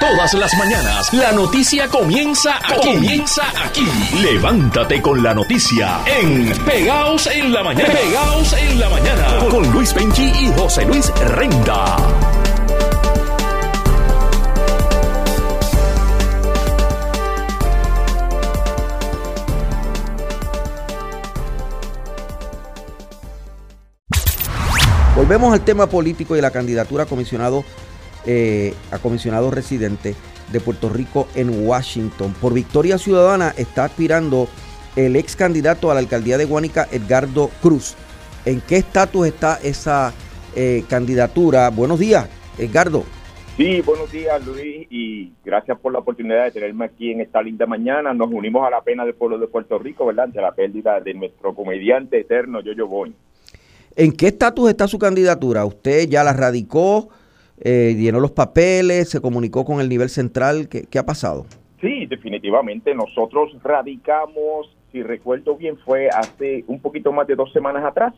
Todas las mañanas, la noticia comienza aquí. Comienza aquí. Levántate con la noticia en Pegaos en la Mañana. Pegaos en la Mañana. Con Luis Penchi y José Luis Renda. Volvemos al tema político y la candidatura comisionado, eh, a comisionado residente de Puerto Rico en Washington. Por Victoria Ciudadana está aspirando el ex candidato a la alcaldía de Guánica, Edgardo Cruz. ¿En qué estatus está esa eh, candidatura? Buenos días, Edgardo. Sí, buenos días Luis y gracias por la oportunidad de tenerme aquí en esta linda mañana. Nos unimos a la pena del pueblo de Puerto Rico, ¿verdad? Ante la pérdida de nuestro comediante eterno, Yoyo Boy. ¿En qué estatus está su candidatura? ¿Usted ya la radicó, eh, llenó los papeles, se comunicó con el nivel central? ¿Qué, ha pasado? Sí, definitivamente. Nosotros radicamos, si recuerdo bien, fue hace un poquito más de dos semanas atrás.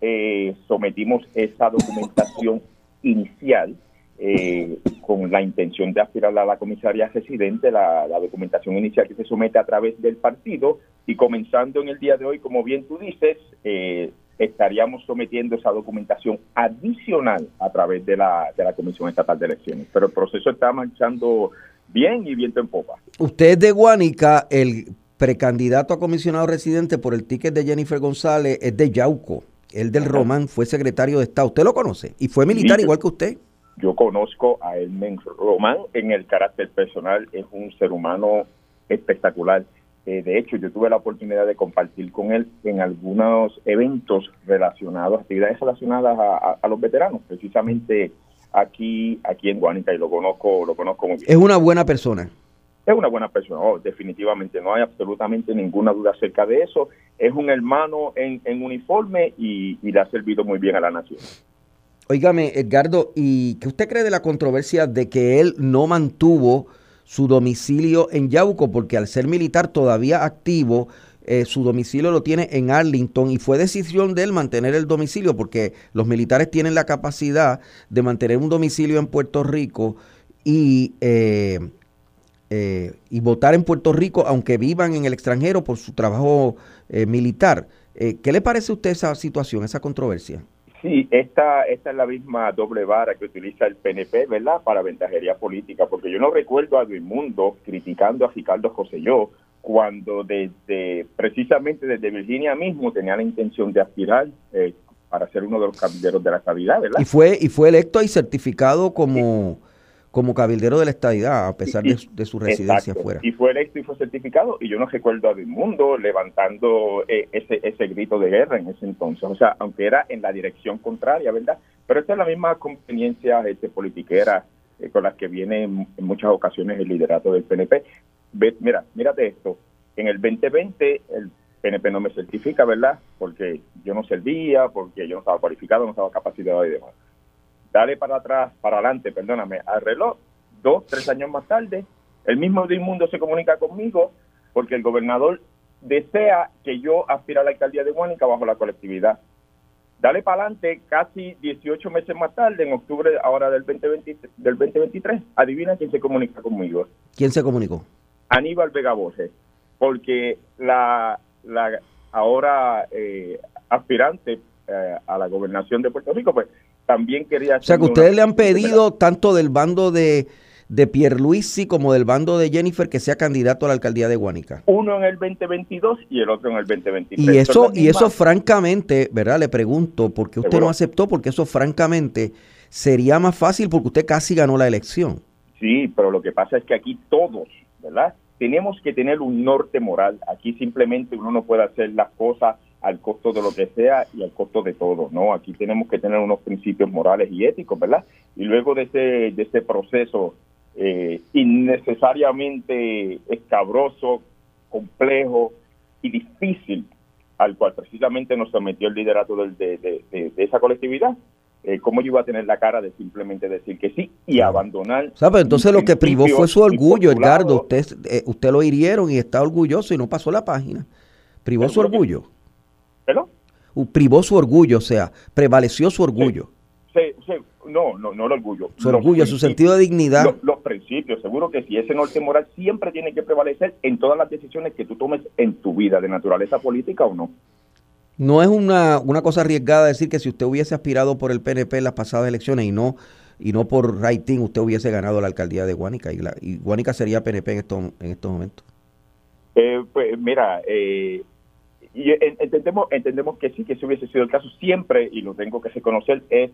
Eh, sometimos esa documentación inicial eh, con la intención de aspirar a la comisaría residente, la, la, documentación inicial que se somete a través del partido y comenzando en el día de hoy, como bien tú dices, eh, estaríamos sometiendo esa documentación adicional a través de la, de la Comisión Estatal de Elecciones. Pero el proceso está marchando bien y viento en popa. Usted es de Guánica, el precandidato a comisionado residente por el ticket de Jennifer González es de Yauco. El del Román fue secretario de Estado. ¿Usted lo conoce? ¿Y fue militar igual que usted? Yo conozco a Elmen Román en el carácter personal. Es un ser humano espectacular eh, de hecho, yo tuve la oportunidad de compartir con él en algunos eventos relacionados, actividades relacionadas a, los veteranos, precisamente aquí aquí en Guanica y lo conozco lo conozco muy bien. Es una buena persona. Es una buena persona, oh, definitivamente, no hay absolutamente ninguna duda acerca de eso. Es un hermano en, uniforme y, y le ha servido muy bien a la nación. Óigame, Edgardo, ¿y qué usted cree de la controversia de que él no mantuvo su domicilio en Yauco, porque al ser militar todavía activo, eh, su domicilio lo tiene en Arlington y fue decisión de él mantener el domicilio porque los militares tienen la capacidad de mantener un domicilio en Puerto Rico y, eh, eh, y votar en Puerto Rico aunque vivan en el extranjero por su trabajo militar. ¿Qué le parece a usted esa situación, esa controversia? Sí, esta, esta es la misma doble vara que utiliza el PNP, ¿verdad?, para ventajería política, porque yo no recuerdo a Mundo criticando a Ricardo Joselló cuando desde, precisamente desde Virginia mismo tenía la intención de aspirar eh, para ser uno de los caballeros de la estabilidad, ¿verdad? Y fue, y fue electo y certificado como como cabildero de la estadidad, a pesar de, su residencia afuera. Y fue electo y fue certificado, y yo no recuerdo a mundo levantando eh, ese, ese grito de guerra en ese entonces, o sea, aunque era en la dirección contraria, ¿verdad? Pero esta es la misma conveniencia este, politiquera eh, con las que viene en, muchas ocasiones el liderato del PNP. mira, mírate esto, en el 2020 el PNP no me certifica, ¿verdad? Porque yo no servía, porque yo no estaba cualificado, no estaba capacitado y demás dale para atrás, para adelante, perdóname, al reloj, dos, tres años más tarde, el mismo Mundo se comunica conmigo porque el gobernador desea que yo aspire a la alcaldía de Guanica bajo la colectividad. Dale para adelante, casi 18 meses más tarde, en octubre ahora del, 2020, del 2023, adivina quién se comunica conmigo. ¿Quién se comunicó? Aníbal Vega Borges, porque la, la ahora eh, aspirante eh, a la gobernación de Puerto Rico, pues también quería... O sea, que ustedes le han pedido tanto del bando de, de Pierluisi como del bando de Jennifer que sea candidato a la alcaldía de Guánica. Uno en el 2022 y el otro en el 2023. Y eso, y eso francamente, ¿verdad? Le pregunto, ¿por qué usted no aceptó? Porque eso francamente sería más fácil porque usted casi ganó la elección. Sí, pero lo que pasa es que aquí todos, ¿verdad? Tenemos que tener un norte moral. Aquí simplemente uno no puede hacer las cosas al costo de lo que sea y al costo de todo, ¿no? Aquí tenemos que tener unos principios morales y éticos, ¿verdad? Y luego de ese, de ese proceso eh, innecesariamente escabroso, complejo y difícil al cual precisamente nos sometió el liderato de, de, esa colectividad, eh, ¿cómo yo iba a tener la cara de simplemente decir que sí y abandonar? ¿Sabe? Entonces lo que privó fue su orgullo, Edgardo. Usted, eh, usted lo hirieron y está orgulloso y no pasó la página. Privó su orgullo. ¿Perdón? Privó su orgullo, o sea, prevaleció su orgullo. Sí, sí, no, no, no el orgullo. Su orgullo, su sentido de dignidad. Los, los, principios, seguro que sí. Ese norte moral siempre tiene que prevalecer en todas las decisiones que tú tomes en tu vida, de naturaleza política o no. No es una, una cosa arriesgada decir que si usted hubiese aspirado por el PNP en las pasadas elecciones y no y no por rating usted hubiese ganado la alcaldía de Guánica y, la, y Guánica sería PNP en estos, en estos momentos. Eh, pues mira, eh, y entendemos entendemos que sí, que ese hubiese sido el caso siempre, y lo tengo que reconocer, es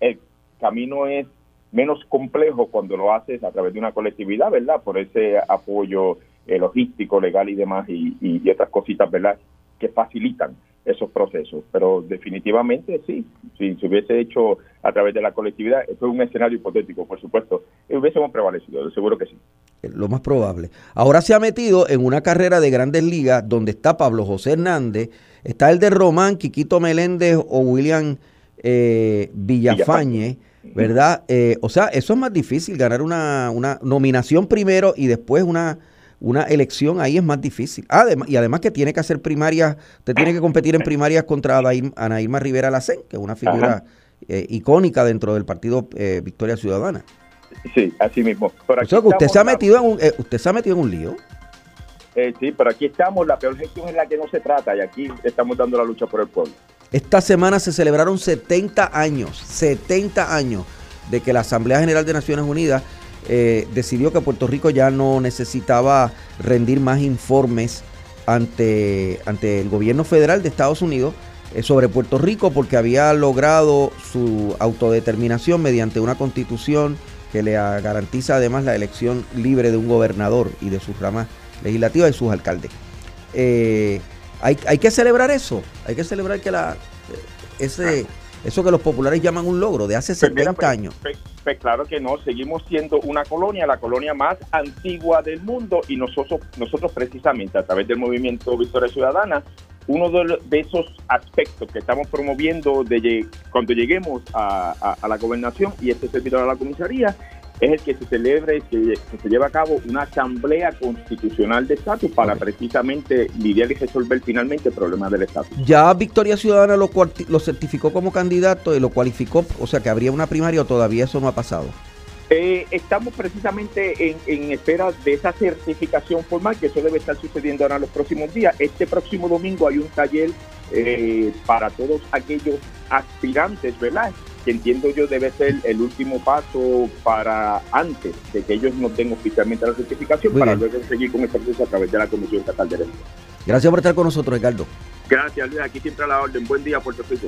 el camino es menos complejo cuando lo haces a través de una colectividad, ¿verdad? Por ese apoyo eh, logístico, legal y demás, y, otras cositas, ¿verdad? Que facilitan esos procesos. Pero definitivamente sí, si se hubiese hecho a través de la colectividad, esto es un escenario hipotético, por supuesto, y hubiésemos prevalecido, seguro que sí. Lo más probable. Ahora se ha metido en una carrera de grandes ligas donde está Pablo José Hernández, está el de Román, Quiquito Meléndez o William eh, Villafañe, ¿verdad? Eh, o sea, eso es más difícil, ganar una, una nominación primero y después una una elección ahí es más difícil. Además, y además que tiene que hacer primarias, usted tiene que competir en primarias contra Ana Irma Rivera Lacén, que es una figura eh, icónica dentro del partido eh, Victoria Ciudadana. Sí, así mismo. usted se ha metido en un, eh, usted se ha metido en un lío. sí, pero aquí estamos, la peor gestión es la que no se trata y aquí estamos dando la lucha por el pueblo. Esta semana se celebraron 70 años, 70 años de que la Asamblea General de Naciones Unidas eh, decidió que Puerto Rico ya no necesitaba rendir más informes ante, ante el gobierno federal de Estados Unidos eh, sobre Puerto Rico porque había logrado su autodeterminación mediante una constitución que le garantiza además la elección libre de un gobernador y de sus ramas legislativas y sus alcaldes. Eh, hay, hay, que celebrar eso, hay que celebrar que la, ese, eso que los populares llaman un logro de hace 70 pues pues, años. Pues, claro que no, seguimos siendo una colonia, la colonia más antigua del mundo y nosotros, nosotros precisamente a través del movimiento Victoria Ciudadana, uno de, esos aspectos que estamos promoviendo de, cuando lleguemos a, a la gobernación y este servidor a la comisaría es el que se celebre, que, que se lleve a cabo una asamblea constitucional de estatus para precisamente lidiar y resolver finalmente el problema del estatus. Ya Victoria Ciudadana lo, lo certificó como candidato y lo cualificó, o sea que habría una primaria o todavía eso no ha pasado. Eh, estamos precisamente en, en, espera de esa certificación formal, que eso debe estar sucediendo ahora en los próximos días. Este próximo domingo hay un taller eh, para todos aquellos aspirantes, ¿verdad? Que entiendo yo debe ser el último paso para antes de que ellos no tengan oficialmente la certificación para luego seguir con el proceso a través de la Comisión Estatal de Derechos. Gracias por estar con nosotros, Ricardo. Gracias, Luis. Aquí siempre a la orden. Buen día, Puerto Rico.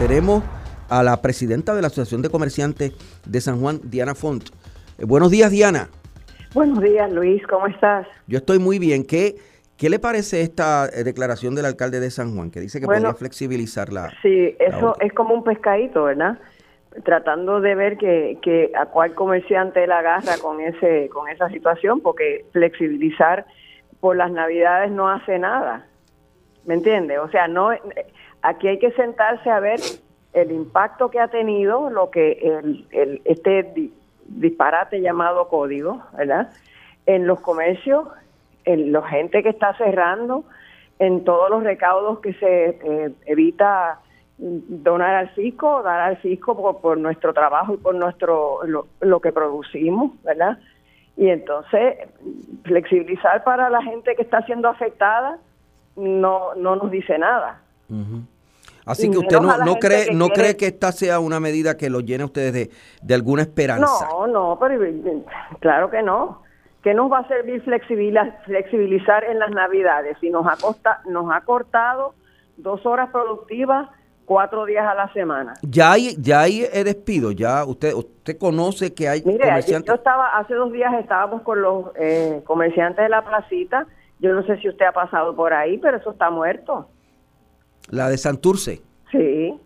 Tenemos a la presidenta de la Asociación de Comerciantes de San Juan, Diana Font. Eh, buenos días, Diana. Buenos días, Luis. ¿Cómo estás? Yo estoy muy bien. ¿Qué, ¿Qué le parece esta eh, declaración del alcalde de San Juan que dice que podría flexibilizar la... Sí, eso es como un pescadito, ¿verdad? Tratando de ver que, que a cuál comerciante la agarra con, ese, con esa situación, porque flexibilizar por las navidades no hace nada. ¿Me entiende? O sea, no aquí hay que sentarse a ver el impacto que ha tenido lo que el, el este disparate llamado código, ¿verdad? En los comercios en la gente que está cerrando, en todos los recaudos que se eh, evita donar al fisco, dar al fisco por, nuestro trabajo y por nuestro lo, que producimos, ¿verdad? Y entonces flexibilizar para la gente que está siendo afectada no no nos dice nada. Así que usted no, no cree no cree que esta sea una medida que lo llene a ustedes de, de alguna esperanza. No, no, pero claro que no. ¿Qué nos va a servir flexibilizar en las navidades si nos ha, nos ha cortado dos horas productivas cuatro días a la semana? Ya hay, ya hay despido, ya usted usted conoce que hay Mire, yo estaba, hace dos días estábamos con los eh, comerciantes de la placita, yo no sé si usted ha pasado por ahí, pero eso está muerto. La de Santurce. Sí.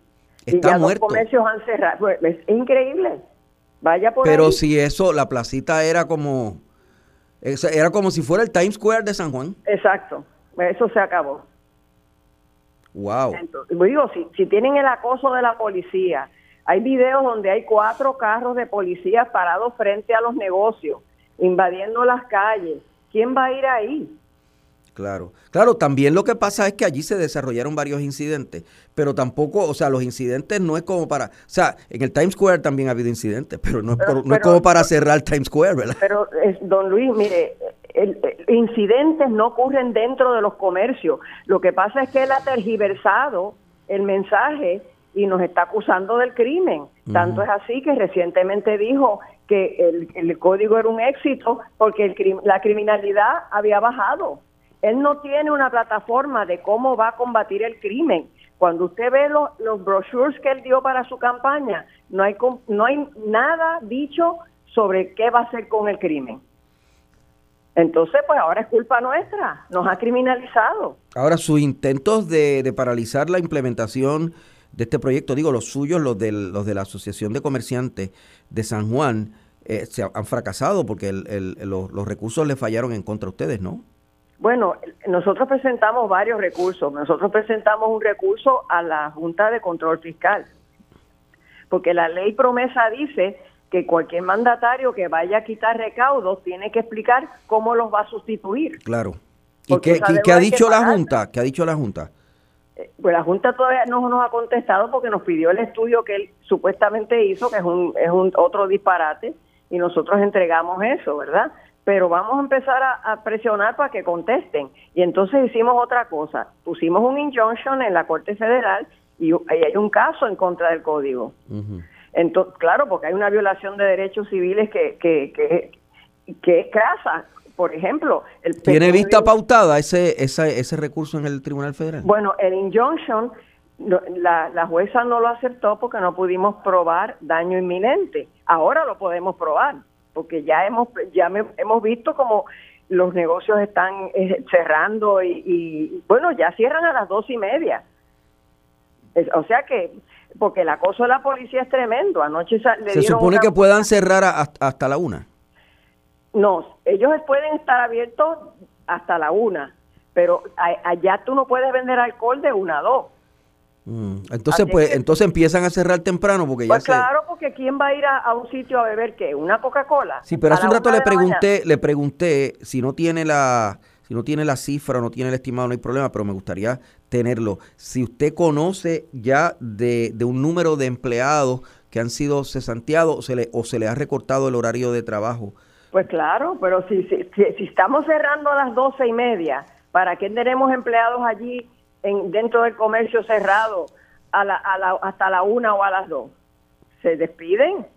Está y ya muerto. Los comercios han cerrado. Pues, es increíble. Vaya por Pero si eso, la placita era como era como si fuera el Times Square de San Juan. Exacto, eso se acabó. Wow. Entonces, digo, si, si tienen el acoso de la policía, hay videos donde hay cuatro carros de policía parados frente a los negocios, invadiendo las calles. ¿Quién va a ir ahí? Claro, claro, también lo que pasa es que allí se desarrollaron varios incidentes, pero tampoco, o sea, los incidentes no es como para, o sea, en el Times Square también ha habido incidentes, pero no es, no es como para cerrar Times Square, ¿verdad? Pero, don Luis, mire, el, incidentes no ocurren dentro de los comercios, lo que pasa es que él ha tergiversado el mensaje y nos está acusando del crimen. Tanto es así que recientemente dijo que el, el código era un éxito porque el, la criminalidad había bajado. Él no tiene una plataforma de cómo va a combatir el crimen. Cuando usted ve los, los brochures que él dio para su campaña, no hay, no hay nada dicho sobre qué va a hacer con el crimen. Entonces, pues ahora es culpa nuestra, nos ha criminalizado. Ahora, sus intentos de, de paralizar la implementación de este proyecto, digo, los suyos, los, del, los de la Asociación de Comerciantes de San Juan, eh, se han fracasado porque el, los, los, recursos le fallaron en contra de ustedes, ¿no? Bueno, nosotros presentamos varios recursos. Nosotros presentamos un recurso a la Junta de Control Fiscal, porque la ley promesa dice que cualquier mandatario que vaya a quitar recaudos tiene que explicar cómo los va a sustituir. Claro. ¿Y qué, qué, ha dicho la Junta? ¿Qué ha dicho la Junta? Pues la Junta todavía no nos ha contestado porque nos pidió el estudio que él supuestamente hizo, que es un, es un otro disparate, y nosotros entregamos eso, ¿verdad? Pero vamos a empezar a, presionar para que contesten. Y entonces hicimos otra cosa, pusimos un injunction en la Corte Federal y, hay un caso en contra del código. Entonces, claro, porque hay una violación de derechos civiles que, que, que, que es crasa por ejemplo... El ¿Tiene vista pautada ese, ese, ese recurso en el Tribunal Federal? Bueno, el injunction, la, la jueza no lo aceptó porque no pudimos probar daño inminente. Ahora lo podemos probar, porque ya hemos, ya hemos visto como los negocios están eh, cerrando y, bueno, ya cierran a las dos y media. o sea que, porque el acoso de la policía es tremendo. Anoche le Se supone que puedan cerrar hasta la una. No, ellos pueden estar abiertos hasta la una, pero allá tú no puedes vender alcohol de una a dos. Mm, entonces, pues, entonces empiezan a cerrar temprano porque pues ya claro, porque quién va a ir a, un sitio a beber qué, una Coca-Cola. Sí, pero hace un rato le pregunté, le pregunté si no tiene la, si no tiene la cifra o no tiene el estimado, no hay problema, pero me gustaría tenerlo. Si usted conoce ya de, de un número de empleados que han sido cesanteados o se le, o se le ha recortado el horario de trabajo. Pues claro, pero si, si, si, estamos cerrando a las doce y media, ¿para qué tenemos empleados allí en, dentro del comercio cerrado a la, a la, hasta la una o a las dos? Se despiden,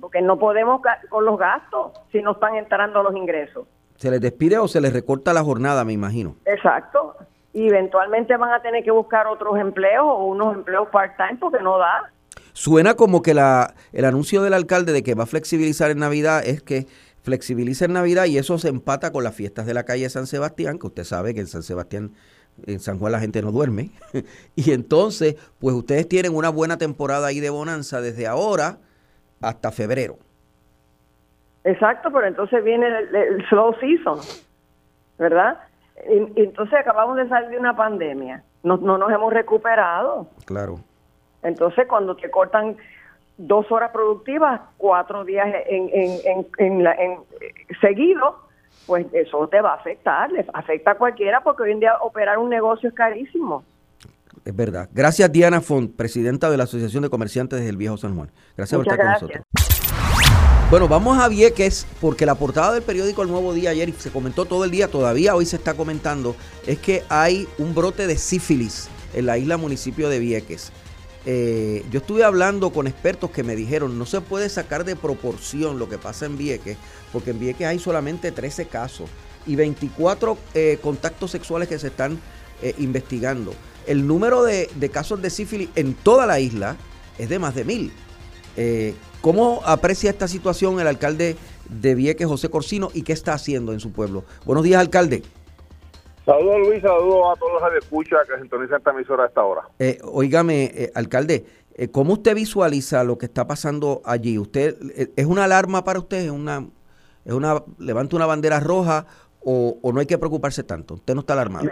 porque no podemos con los gastos si no están entrando los ingresos. ¿Se les despide o se les recorta la jornada, me imagino? Exacto. Y eventualmente van a tener que buscar otros empleos o unos empleos part-time porque no da. Suena como que la, el anuncio del alcalde de que va a flexibilizar en Navidad es que flexibiliza en Navidad y eso se empata con las fiestas de la calle San Sebastián, que usted sabe que en San Sebastián, en San Juan la gente no duerme. y entonces, pues ustedes tienen una buena temporada ahí de bonanza desde ahora hasta febrero. Exacto, pero entonces viene el, slow season, ¿verdad? Y, entonces acabamos de salir de una pandemia, no, no nos hemos recuperado. Claro. Entonces cuando te cortan dos horas productivas, cuatro días en, en, en, en, seguido, pues eso te va a afectar, le afecta a cualquiera porque hoy en día operar un negocio es carísimo. Es verdad. Gracias Diana Font, presidenta de la Asociación de Comerciantes del Viejo San Juan. Gracias por estar con nosotros. Bueno, vamos a Vieques porque la portada del periódico El Nuevo Día ayer se comentó todo el día, todavía hoy se está comentando, es que hay un brote de sífilis en la isla municipio de Vieques. Eh, yo estuve hablando con expertos que me dijeron no se puede sacar de proporción lo que pasa en Vieques, porque en Vieques hay solamente 13 casos y 24 eh, contactos sexuales que se están eh, investigando. El número de, casos de sífilis en toda la isla es de más de mil. ¿Cómo aprecia esta situación el alcalde de Vieques, José Corsino, y qué está haciendo en su pueblo? Buenos días, alcalde. Saludos Luis, saludos a todos los que escucha que sintonizan esta emisora a esta hora. Eh, oígame, eh, alcalde, eh, ¿cómo usted visualiza lo que está pasando allí? ¿Usted eh, es una alarma para usted? ¿Es una, es una levanta una bandera roja o, o, no hay que preocuparse tanto? ¿Usted no está alarmado?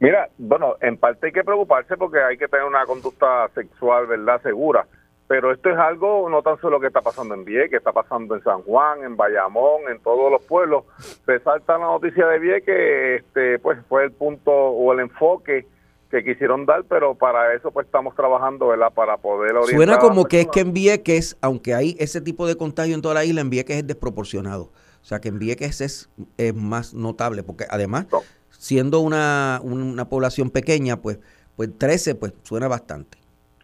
Mira, bueno, en parte hay que preocuparse porque hay que tener una conducta sexual, ¿verdad? Segura. Pero esto es algo no tan solo que está pasando en Vieques, que está pasando en San Juan, en Bayamón, en todos los pueblos. Resalta la noticia de Vieques, este, pues fue el punto o el enfoque que quisieron dar, pero para eso pues estamos trabajando, ¿verdad? Para poder orientar. Suena como que es que en Vieques, aunque hay ese tipo de contagio en toda la isla, en Vieques es desproporcionado. O sea, que en Vieques es, es más notable, porque además, siendo una, una población pequeña, pues, pues 13, pues suena bastante.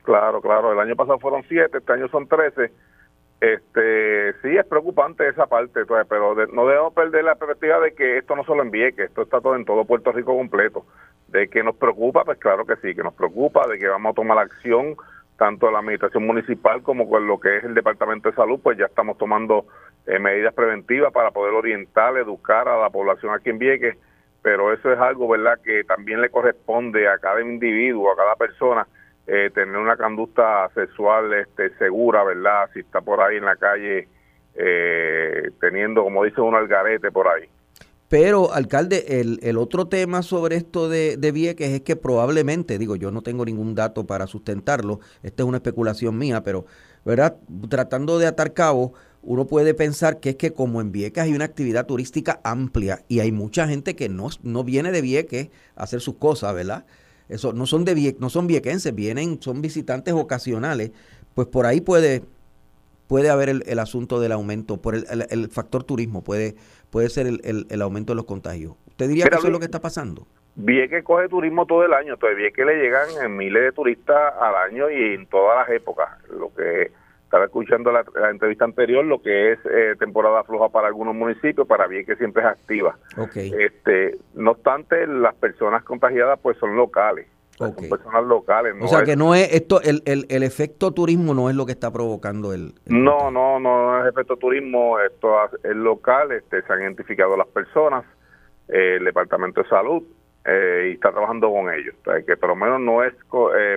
Claro, claro. El año pasado fueron 7, este año son 13. Este, sí, es preocupante esa parte, pero no debemos perder la perspectiva de que esto no solo en Vieques, esto está todo en todo Puerto Rico completo. De que nos preocupa, pues claro que sí, que nos preocupa, de que vamos a tomar acción, tanto la administración municipal como con lo que es el Departamento de Salud, pues ya estamos tomando eh, medidas preventivas para poder orientar, educar a la población aquí en Vieques, pero eso es algo, ¿verdad?, que también le corresponde a cada individuo, a cada persona, eh, tener una conducta sexual este, segura, ¿verdad? Si está por ahí en la calle eh, teniendo, como dice uno, el garete por ahí. Pero, alcalde, el, el otro tema sobre esto de, de, Vieques es que probablemente, digo, yo no tengo ningún dato para sustentarlo, esta es una especulación mía, pero, ¿verdad? Tratando de atar cabo, uno puede pensar que es que como en Vieques hay una actividad turística amplia y hay mucha gente que no, no viene de Vieques a hacer sus cosas, ¿verdad? Eso no son de no son viequenses, vienen, son visitantes ocasionales, pues por ahí puede puede haber el, asunto del aumento, por el, el, factor turismo, puede, puede ser el, aumento de los contagios. ¿Usted diría que eso es lo que está pasando? Vieques coge turismo todo el año, todavía que le llegan miles de turistas al año y en todas las épocas. Lo que estaba escuchando la, entrevista anterior, lo que es eh, temporada floja para algunos municipios, para bien que siempre es activa. Este, no obstante, las personas contagiadas pues son locales. Son personas locales. o sea que no es esto, el, el, el, efecto turismo no es lo que está provocando el. no, no, no, es efecto turismo, esto es local, este, se han identificado las personas, eh, el Departamento de Salud, eh, y está trabajando con ellos. O sea, que por lo menos no es,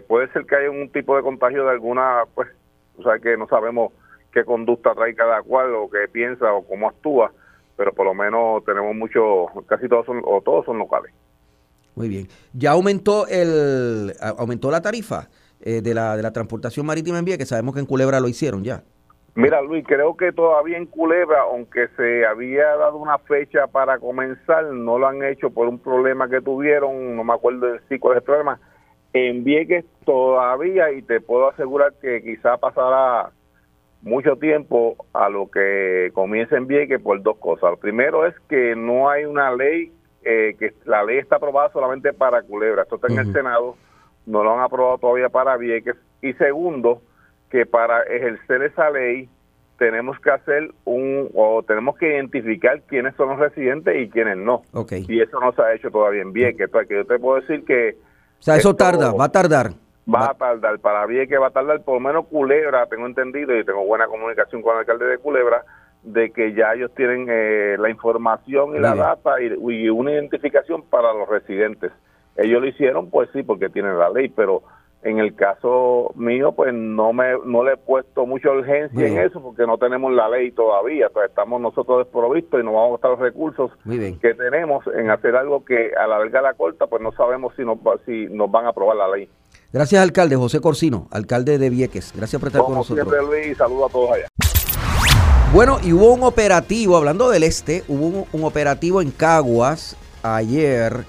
puede ser que haya un tipo de contagio de alguna, pues, o sea que no sabemos qué conducta trae cada cual o qué piensa o cómo actúa, pero por lo menos tenemos muchos, casi todos son, o todos son locales. Muy bien. ¿Ya aumentó el aumentó la tarifa eh, de, la, de la transportación marítima en vía, que sabemos que en Culebra lo hicieron ya? Mira, Luis, creo que todavía en Culebra, aunque se había dado una fecha para comenzar, no lo han hecho por un problema que tuvieron, no me acuerdo en sí cuál es el problema, en Vieques todavía, y te puedo asegurar que quizá pasará mucho tiempo a lo que comience en Vieques por dos cosas. Lo primero es que no hay una ley, eh, que la ley está aprobada solamente para Culebra, esto está en el Senado, no lo han aprobado todavía para Vieques. Y segundo, que para ejercer esa ley tenemos que hacer un, o tenemos que identificar quiénes son los residentes y quiénes no. Y eso no se ha hecho todavía en Vieques. Entonces, que yo te puedo decir que o sea, eso tarda, va a tardar. Va a tardar, para bien que va a tardar, por lo menos Culebra, tengo entendido y tengo buena comunicación con el alcalde de Culebra, de que ya ellos tienen eh, la información y la data y, y, una identificación para los residentes. Ellos lo hicieron, pues sí, porque tienen la ley, pero en el caso mío, pues no me no le he puesto mucha urgencia en eso porque no tenemos la ley todavía. Entonces estamos nosotros desprovistos y no vamos a gastar los recursos que tenemos en hacer algo que a la larga la corta, pues no sabemos si nos, si nos van a aprobar la ley. Gracias, alcalde José Corsino, alcalde de Vieques. Gracias por estar con nosotros. Siempre, Luis, saludos a todos allá. Bueno, y hubo un operativo, hablando del este, hubo un operativo en Caguas ayer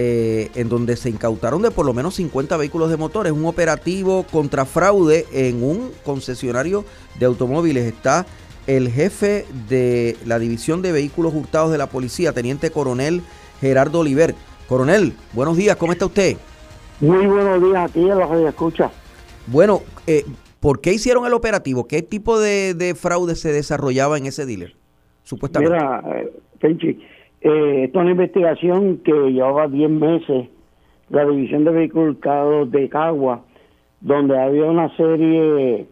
eh, en donde se incautaron de por lo menos 50 vehículos de motores. Un operativo contra fraude en un concesionario de automóviles. Está el jefe de la División de Vehículos Hurtados de la Policía, Teniente Coronel Gerardo Oliver. Coronel, buenos días, ¿cómo está usted? Muy buenos días aquí en la escucha. Bueno, eh, ¿por qué hicieron el operativo? ¿Qué tipo de, fraude se desarrollaba en ese dealer? Supuestamente. Mira, eh, eh, esta es una investigación que llevaba 10 meses, la División de Vehículos de Cagua, donde había una serie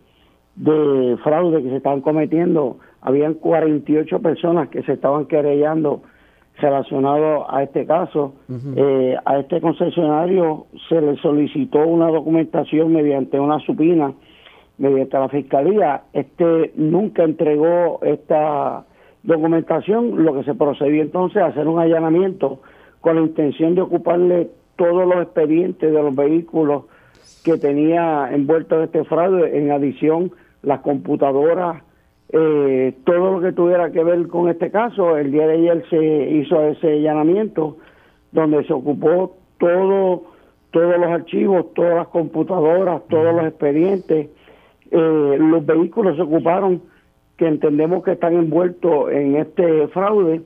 de fraudes que se estaban cometiendo. Habían 48 personas que se estaban querellando relacionados a este caso. Eh, a este concesionario se le solicitó una documentación mediante una supina, mediante la fiscalía. Este nunca entregó esta documentación, lo que se procedió entonces a hacer un allanamiento con la intención de ocuparle todos los expedientes de los vehículos que tenía envuelto en este fraude, en adición las computadoras, eh, todo lo que tuviera que ver con este caso. El día de ayer se hizo ese allanamiento donde se ocupó todo, todos los archivos, todas las computadoras, todos los expedientes. Eh, los vehículos se ocuparon que entendemos que están envueltos en este fraude.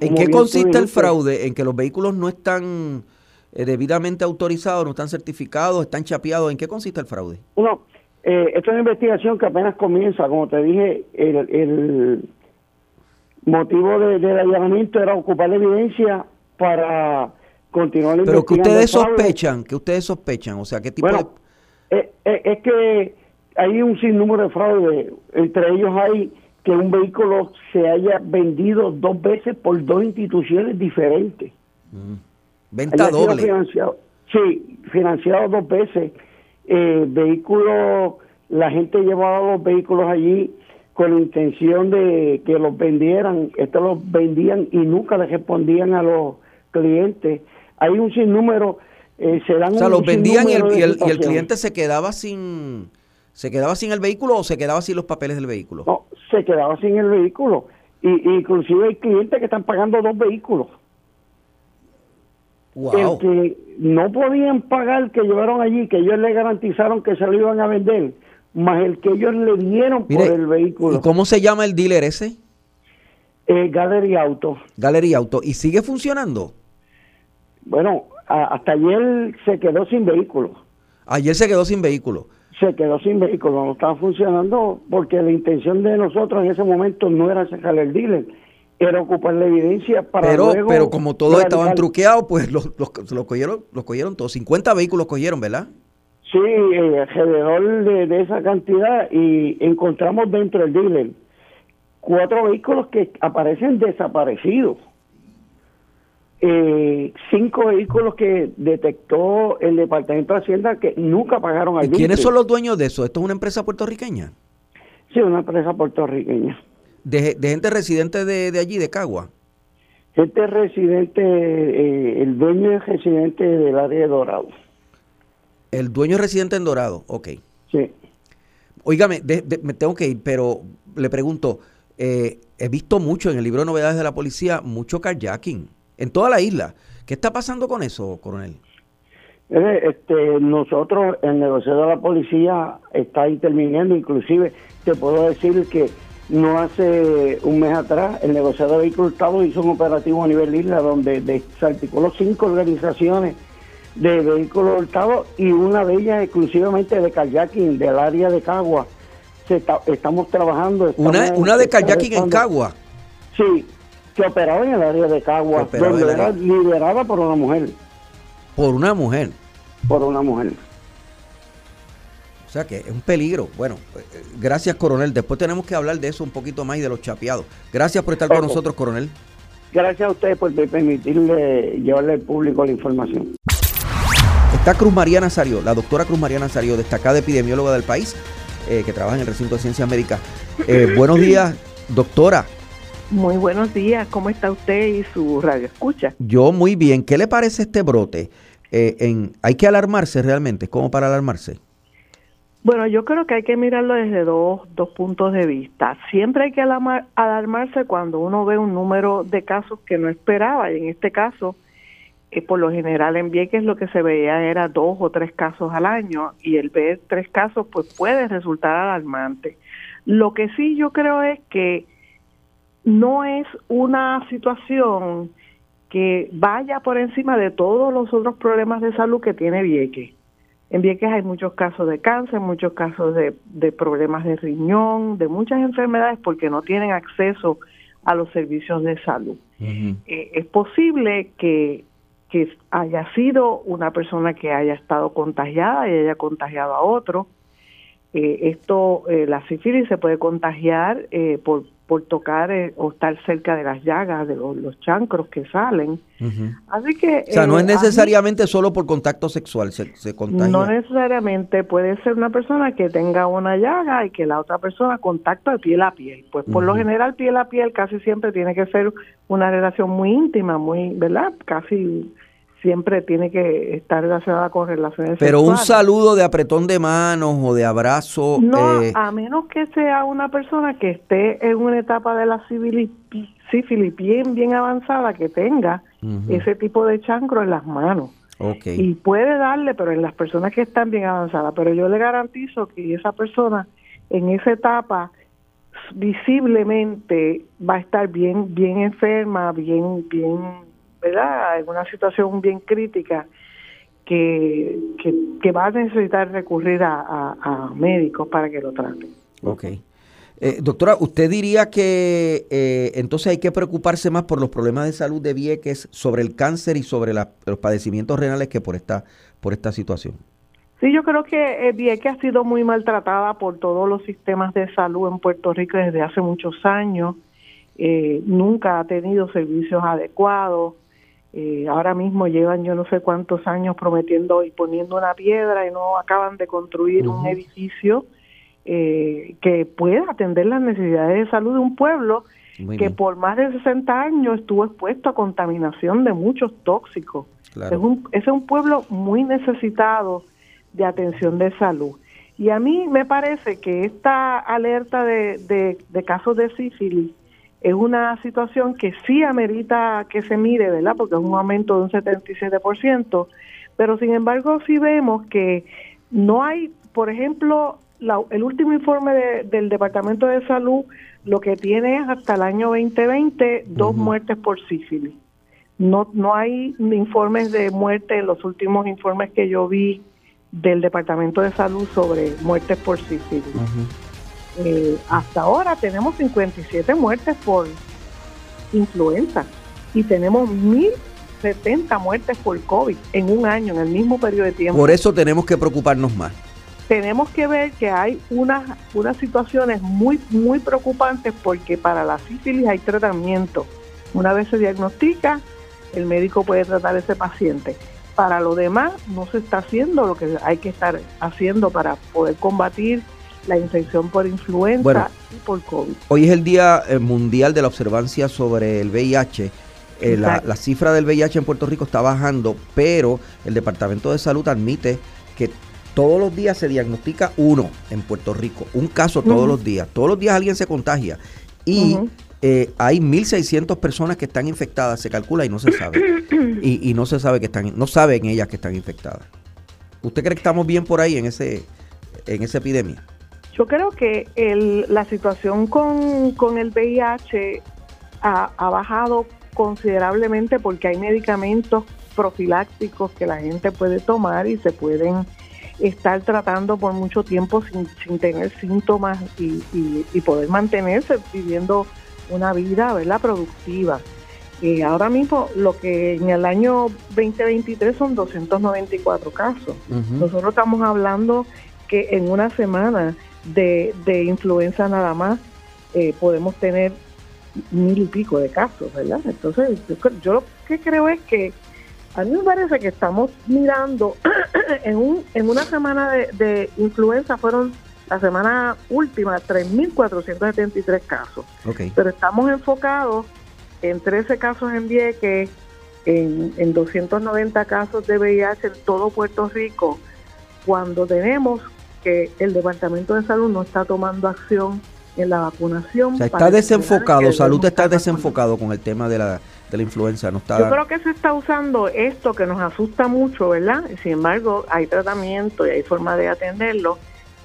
¿En qué consiste el fraude? En que los vehículos no están eh, debidamente autorizados, no están certificados, están chapeados. ¿En qué consiste el fraude? Uno, eh, esto es una investigación que apenas comienza. Como te dije, el, motivo del allanamiento era ocupar la evidencia para continuar la Pero que ustedes sospechan, que ustedes sospechan, o sea, ¿qué tipo de...? Eh, es que hay un sinnúmero de fraude. Entre ellos hay que un vehículo se haya vendido dos veces por dos instituciones diferentes. Mm. Venta doble. Financiado, sí, financiado dos veces. Eh, vehículos, la gente llevaba los vehículos allí con la intención de que los vendieran. Estos los vendían y nunca les respondían a los clientes. Hay un sinnúmero. Eh, se dan o sea, los vendían y el, y el cliente se quedaba sin ¿Se quedaba sin el vehículo o se quedaba sin los papeles del vehículo? No, se quedaba sin el vehículo. Y, inclusive hay clientes que están pagando dos vehículos. El que no podían pagar que llevaron allí, que ellos le garantizaron que se lo iban a vender, más el que ellos le dieron por el vehículo. ¿Y cómo se llama el dealer ese? Eh, Gallery Auto. Gallery Auto. ¿Y sigue funcionando? Bueno, hasta ayer se quedó sin vehículo. Ayer se quedó sin vehículo se quedó sin vehículo, no estaba funcionando porque la intención de nosotros en ese momento no era sacar el dealer, era ocupar la evidencia para pero, Pero como todos estaban truqueados, pues los, los, cogieron, los cogieron todos, 50 vehículos cogieron, ¿verdad? Sí, eh, alrededor de, de esa cantidad y encontramos dentro del dealer cuatro vehículos que aparecen desaparecidos eh, cinco vehículos que detectó el Departamento de Hacienda que nunca pagaron al ¿Y ¿Quiénes son los dueños de eso? ¿Esto es una empresa puertorriqueña? Sí, una empresa puertorriqueña. ¿De, gente residente de, allí, de Cagua? Gente residente, eh, el dueño es residente del área de Dorado. El dueño es residente en Dorado, ok. Sí. Óigame, me tengo que ir, pero le pregunto, eh, he visto mucho en el libro de novedades de la policía, mucho carjacking en toda la isla. ¿Qué está pasando con eso, coronel? Este, nosotros, el negocio de la policía está interviniendo, inclusive te puedo decir que no hace un mes atrás el negociado de vehículos hurtados hizo un operativo a nivel isla donde de, se articuló cinco organizaciones de vehículos hurtados y una de ellas exclusivamente de kayaking del área de Cagua. Se estamos trabajando. una, una de kayaking en Cagua. Sí, que operaba en el área de Cagua, donde era liderada por una mujer. Por una mujer. Por una mujer. O sea que es un peligro. Bueno, eh, gracias, coronel. Después tenemos que hablar de eso un poquito más y de los chapeados. Gracias por estar con nosotros, coronel. Gracias a ustedes por permitirle llevarle al público la información. Está Cruz María Nazario, la doctora Cruz María Nazario, destacada epidemióloga del país, eh, que trabaja en el recinto de ciencias médicas. Eh, buenos días, doctora. Muy buenos días, ¿cómo está usted y su radio escucha? Yo muy bien, ¿qué le parece este brote? Eh, en, ¿Hay que alarmarse realmente? ¿Cómo para alarmarse? Bueno, yo creo que hay que mirarlo desde dos, dos puntos de vista. Siempre hay que alarmarse cuando uno ve un número de casos que no esperaba, y en este caso, eh, por lo general en Vieques lo que se veía era dos o tres casos al año, y el ver tres casos pues puede resultar alarmante. Lo que sí yo creo es que no es una situación que vaya por encima de todos los otros problemas de salud que tiene Vieques. En Vieques hay muchos casos de cáncer, muchos casos de, problemas de riñón, de muchas enfermedades porque no tienen acceso a los servicios de salud. Eh, es posible que, que haya sido una persona que haya estado contagiada y haya contagiado a otro. Eh, esto, eh, la sífilis se puede contagiar por por tocar eh, o estar cerca de las llagas, de los, chancros que salen. Así que... O sea, no es eh, necesariamente solo por contacto sexual, se, se contagia. No necesariamente, puede ser una persona que tenga una llaga y que la otra persona contacto de piel a piel. Pues por lo general piel a piel casi siempre tiene que ser una relación muy íntima, muy, ¿verdad? Casi siempre tiene que estar relacionada con relaciones Pero un saludo de apretón de manos o de abrazo. No, eh, a menos que sea una persona que esté en una etapa de la sífilis, sífilis bien, bien avanzada, que tenga ese tipo de chancro en las manos. ok. Y puede darle, pero en las personas que están bien avanzadas. Pero yo le garantizo que esa persona en esa etapa visiblemente va a estar bien, bien enferma, bien, bien, ¿verdad? En una situación bien crítica que, que, que va a necesitar recurrir a, a- a médicos para que lo traten. Ok. Eh, doctora, ¿usted diría que eh, entonces hay que preocuparse más por los problemas de salud de Vieques, sobre el cáncer y sobre la- los padecimientos renales que por esta, por esta situación? Sí, yo creo que eh, Vieques ha sido muy maltratada por todos los sistemas de salud en Puerto Rico desde hace muchos años. Eh, nunca ha tenido servicios adecuados. Eh, ahora mismo llevan yo no sé cuántos años prometiendo y poniendo una piedra y no acaban de construir un edificio eh, que pueda atender las necesidades de salud de un pueblo Muy que bien, por más de 60 años estuvo expuesto a contaminación de muchos tóxicos. claro. Es un, ese es un pueblo muy necesitado de atención de salud. Y a mí me parece que esta alerta de, de, de casos de sífilis es una situación que sí amerita que se mire, ¿verdad? Porque es un aumento de un 77%, pero sin embargo sí vemos que no hay, por ejemplo, la- el último informe de- del Departamento de Salud lo que tiene es hasta el año 2020 dos muertes por sífilis. No, no hay informes de muerte en los últimos informes que yo vi del Departamento de Salud sobre muertes por sífilis. Ujú. Eh, hasta ahora tenemos 57 muertes por influenza y tenemos 1.070 muertes por COVID en un año, en el mismo periodo de tiempo. Por eso tenemos que preocuparnos más. Tenemos que ver que hay unas, unas situaciones muy, muy preocupantes porque para la sífilis hay tratamiento. Una vez se diagnostica, el médico puede tratar a ese paciente. Para lo demás, no se está haciendo lo que hay que estar haciendo para poder combatir la infección por influenza Bueno. y por COVID. Hoy es el Día eh, Mundial de la Observancia sobre el VIH. Eh, la, la cifra del VIH en Puerto Rico está bajando, pero el Departamento de Salud admite que todos los días se diagnostica uno en Puerto Rico, un caso todos los días. Todos los días alguien se contagia. Y Ujú. eh, hay 1.600 personas que están infectadas, se calcula y no se sabe. y, y no se sabe que están, no saben ellas que están infectadas. ¿Usted cree que estamos bien por ahí en ese en esa epidemia? Yo creo que el, la situación con, con el VIH ha, ha bajado considerablemente porque hay medicamentos profilácticos que la gente puede tomar y se pueden estar tratando por mucho tiempo sin, sin tener síntomas y, y- y poder mantenerse viviendo una vida verdad productiva. Eh, ahora mismo lo que en el año 2023 son 294 casos. Ujú. Nosotros estamos hablando que en una semana de, de influenza nada más eh, podemos tener mil y pico de casos, ¿verdad? Entonces, yo, yo lo que creo es que a mí me parece que estamos mirando en, un, en una semana de, de influenza fueron la semana última 3.473 casos pero estamos enfocados en 13 casos en Vieques, en, en 290 casos de VIH en todo Puerto Rico, cuando tenemos que el Departamento de Salud no está tomando acción en la vacunación. O sea, está desenfocado, salud está desenfocado con el tema de la, de la influenza, no está... Yo creo que se está usando esto que nos asusta mucho, ¿verdad? Sin embargo, hay tratamiento y hay forma de atenderlo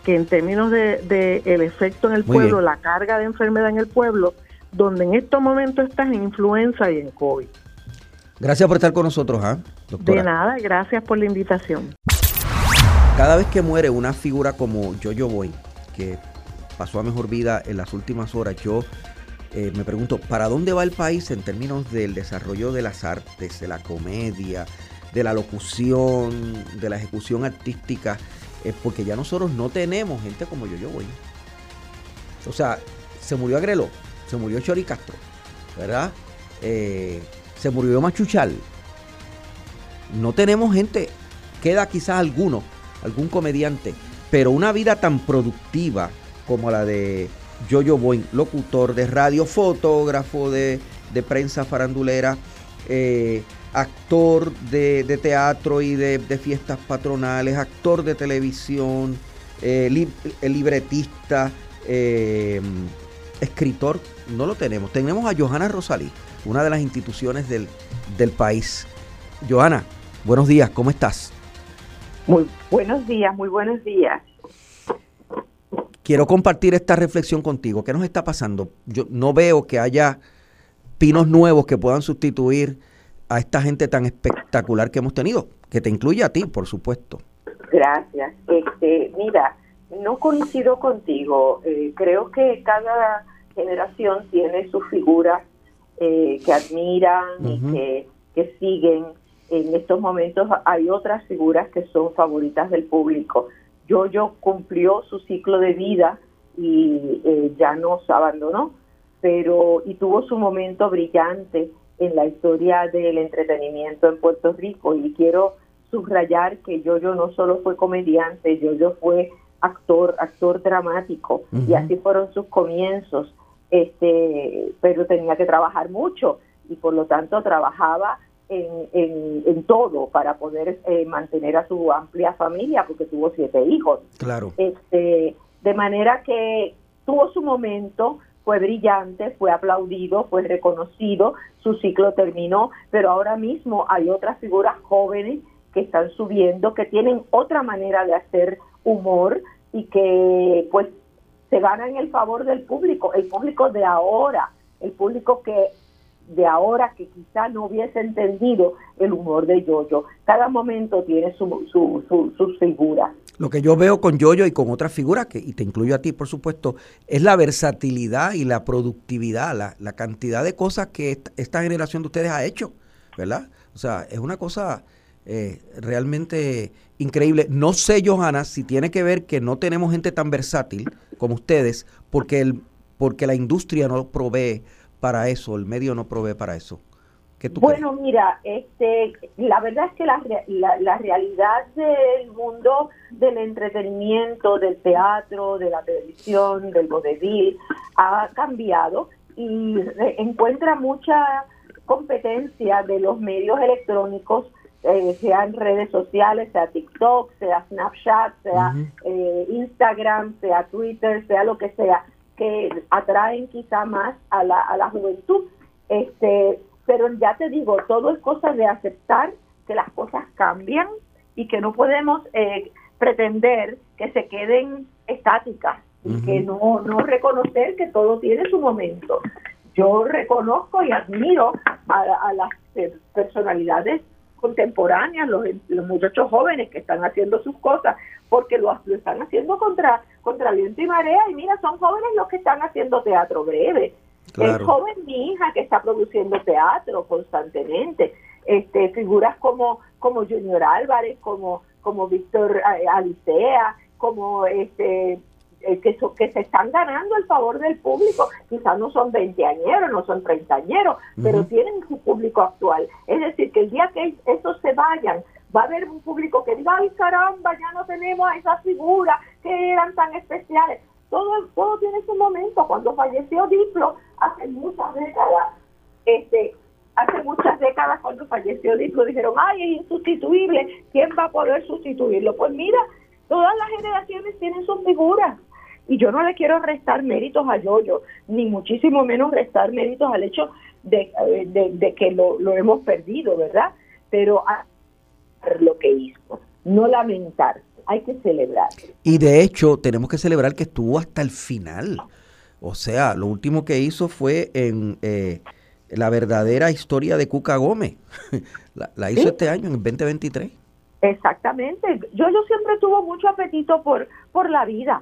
que en términos de, de el efecto en el Muy pueblo, bien. la carga de enfermedad en el pueblo, donde en estos momentos estás en influenza y en COVID. Gracias por estar con nosotros, ¿ah, doctora? De nada, gracias por la invitación. Cada vez que muere una figura como Jojo Boy, que pasó a mejor vida en las últimas horas, yo eh, me pregunto, ¿para dónde va el país en términos del desarrollo de las artes, de la comedia, de la locución, de la ejecución artística? Eh, porque ya nosotros no tenemos gente como Jojo Boy. O sea, se murió Agrelo, se murió Chori Castro, ¿verdad? Eh, se murió Machuchal. No tenemos gente, queda quizás alguno, algún comediante, pero una vida tan productiva como la de Jojo Boy, locutor de radio, fotógrafo de, de prensa farandulera, eh, actor de, teatro y de, fiestas patronales, actor de televisión, eh, libretista, eh, escritor, no lo tenemos. Tenemos a Johanna Rosalí, una de las instituciones del, del país. Johanna, buenos días, ¿cómo estás? Muy buenos días, muy buenos días. Quiero compartir esta reflexión contigo. ¿Qué nos está pasando? Yo no veo que haya pinos nuevos que puedan sustituir a esta gente tan espectacular que hemos tenido, que te incluye a ti, por supuesto. Gracias. Este, mira, no coincido contigo. Eh, creo que cada generación tiene sus figuras eh, que admiran y que, que siguen en estos momentos hay otras figuras que son favoritas del público. Yoyo cumplió su ciclo de vida y eh, ya nos abandonó, pero y tuvo su momento brillante en la historia del entretenimiento en Puerto Rico. Y quiero subrayar que Yoyo no solo fue comediante, Yoyo fue actor, actor dramático. Y así fueron sus comienzos, este, pero tenía que trabajar mucho y por lo tanto trabajaba en, en, todo para poder eh, mantener a su amplia familia, porque tuvo siete hijos. Claro. Este, de manera que tuvo su momento, fue brillante, fue aplaudido, fue reconocido, su ciclo terminó, pero ahora mismo hay otras figuras jóvenes que están subiendo, que tienen otra manera de hacer humor y que pues se ganan el favor del público, el público de ahora, el público que de ahora que quizá no hubiese entendido el humor de Yoyo. Cada momento tiene su, su, su, figura. Lo que yo veo con Yoyo y con otras figuras, que, y te incluyo a ti, por supuesto, es la versatilidad y la productividad, la, la cantidad de cosas que esta, generación de ustedes ha hecho, ¿verdad? O sea, es una cosa eh, realmente increíble. No sé, Johanna, si tiene que ver que no tenemos gente tan versátil como ustedes, porque, el, porque la industria no provee para eso, el medio no provee para eso. bueno, mira, este, la verdad es que la, la, realidad del mundo del entretenimiento, del teatro, de la televisión, del vodevil, ha cambiado y encuentra mucha competencia de los medios electrónicos, eh, sean redes sociales, sea TikTok, sea Snapchat, sea eh, Instagram, sea Twitter, sea lo que sea que atraen quizá más a la, a la juventud. Este, pero ya te digo, todo es cosa de aceptar que las cosas cambian y que no podemos eh, pretender que se queden estáticas y que no, no reconocer que todo tiene su momento. Yo reconozco y admiro a, las eh, personalidades contemporáneas, los, los, muchachos jóvenes que están haciendo sus cosas, porque lo, están haciendo contra, contra viento y marea, y mira, son jóvenes los que están haciendo teatro breve. El joven mi hija que está produciendo teatro constantemente, este, figuras como, como Junior Álvarez, como, como Víctor eh, Alicea, como este eh, que, que se están ganando el favor del público. Quizás no son veinteañeros, no son treintañeros, pero tienen su público actual. Es decir, que el día que esos se vayan, va a haber un público que diga, ay caramba, ya no tenemos a esas figuras que eran tan especiales. Todo, todo tiene su momento. Cuando falleció Diplo, hace muchas décadas, este, hace muchas décadas cuando falleció Diplo, dijeron, ay, es insustituible, ¿quién va a poder sustituirlo? Pues mira, todas las generaciones tienen sus figuras. Y yo no le quiero restar méritos a Yoyo, ni muchísimo menos restar méritos al hecho de, de, que lo, lo, hemos perdido, ¿verdad? Pero a lo que hizo, no lamentar, hay que celebrar. Y de hecho, tenemos que celebrar que estuvo hasta el final. O sea, lo último que hizo fue en eh, la verdadera historia de Cuca Gómez. la, hizo este año, en el 2023. Exactamente. Yo, yo siempre tuvo mucho apetito por, por la vida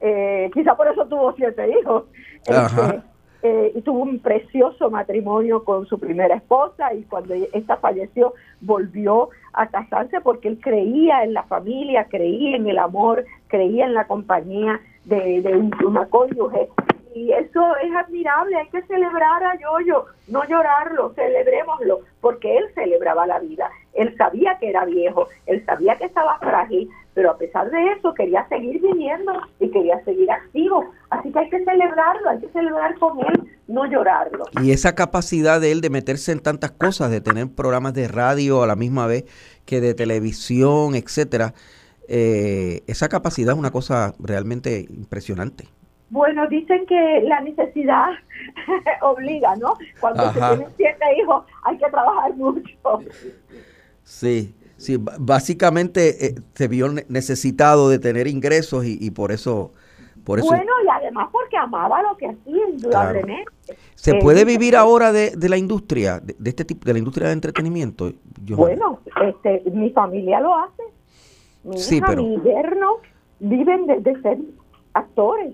eh, quizá por eso tuvo siete hijos. Este, eh, y tuvo un precioso matrimonio con su primera esposa y cuando esta falleció volvió a casarse porque él creía en la familia, creía en el amor, creía en la compañía de, de un, una cónyuge. Y eso es admirable, hay que celebrar a Yoyo, no llorarlo, celebrémoslo, porque él celebraba la vida, él sabía que era viejo, él sabía que estaba frágil, pero a pesar de eso quería seguir viviendo y quería seguir activo. Así que hay que celebrarlo, hay que celebrar con él no llorarlo. Y esa capacidad de él de meterse en tantas cosas, de tener programas de radio a la misma vez que de televisión, etcétera, eh, esa capacidad es una cosa realmente impresionante. Bueno, dicen que la necesidad obliga, ¿no? Cuando se tienen siete hijos hay que trabajar mucho. Sí, sí, básicamente eh, se vio necesitado de tener ingresos y, por eso... Por eso, bueno, y además porque amaba lo que hacía, indudablemente. ¿Se eh, puede vivir ahora de, de la industria, de, este tipo, de la industria de entretenimiento? bueno, este, mi familia lo hace. Mi hija, mi yerno viven de ser actores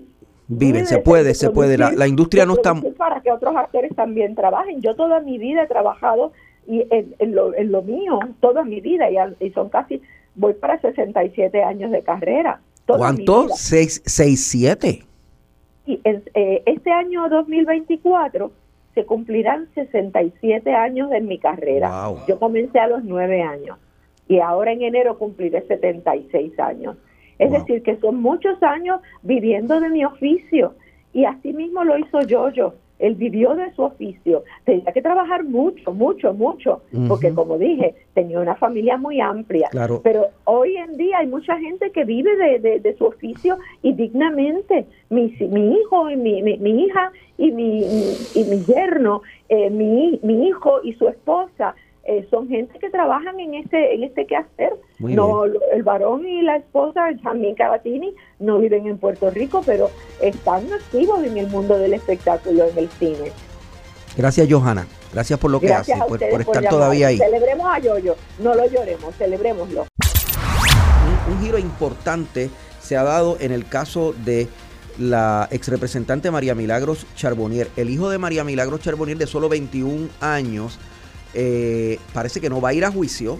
viven, se puede, se puede. La, la industria no está... Para que otros actores también trabajen. Yo toda mi vida he trabajado y en, lo, en lo, mío, toda mi vida, y, son casi, voy para 67 años de carrera. ¿Cuánto? ¿Seis, seis, siete? Y eh, este año 2024 se cumplirán 67 años de mi carrera. Yo comencé a los 9 años y ahora en enero cumpliré 76 años. Es decir, que son muchos años viviendo de mi oficio y así mismo lo hizo yo Él vivió de su oficio. Tenía que trabajar mucho, mucho, mucho, porque como dije, tenía una familia muy amplia. Pero hoy en día hay mucha gente que vive de, su oficio y dignamente. Mi, mi hijo y mi, mi, hija y mi, y mi yerno, eh, mi, mi hijo y su esposa eh, son gente que trabajan en este en este quehacer. no, el varón y la esposa, también Cabatini, no viven en Puerto Rico, pero están activos en el mundo del espectáculo, en el cine. Gracias, Johanna. Gracias por lo que hace, por, estar todavía ahí. Celebremos a Yoyo, no lo lloremos, celebrémoslo. Un, un giro importante se ha dado en el caso de la ex representante María Milagros Charbonnier. El hijo de María Milagros Charbonnier, de solo 21 años, eh, parece que no va a ir a juicio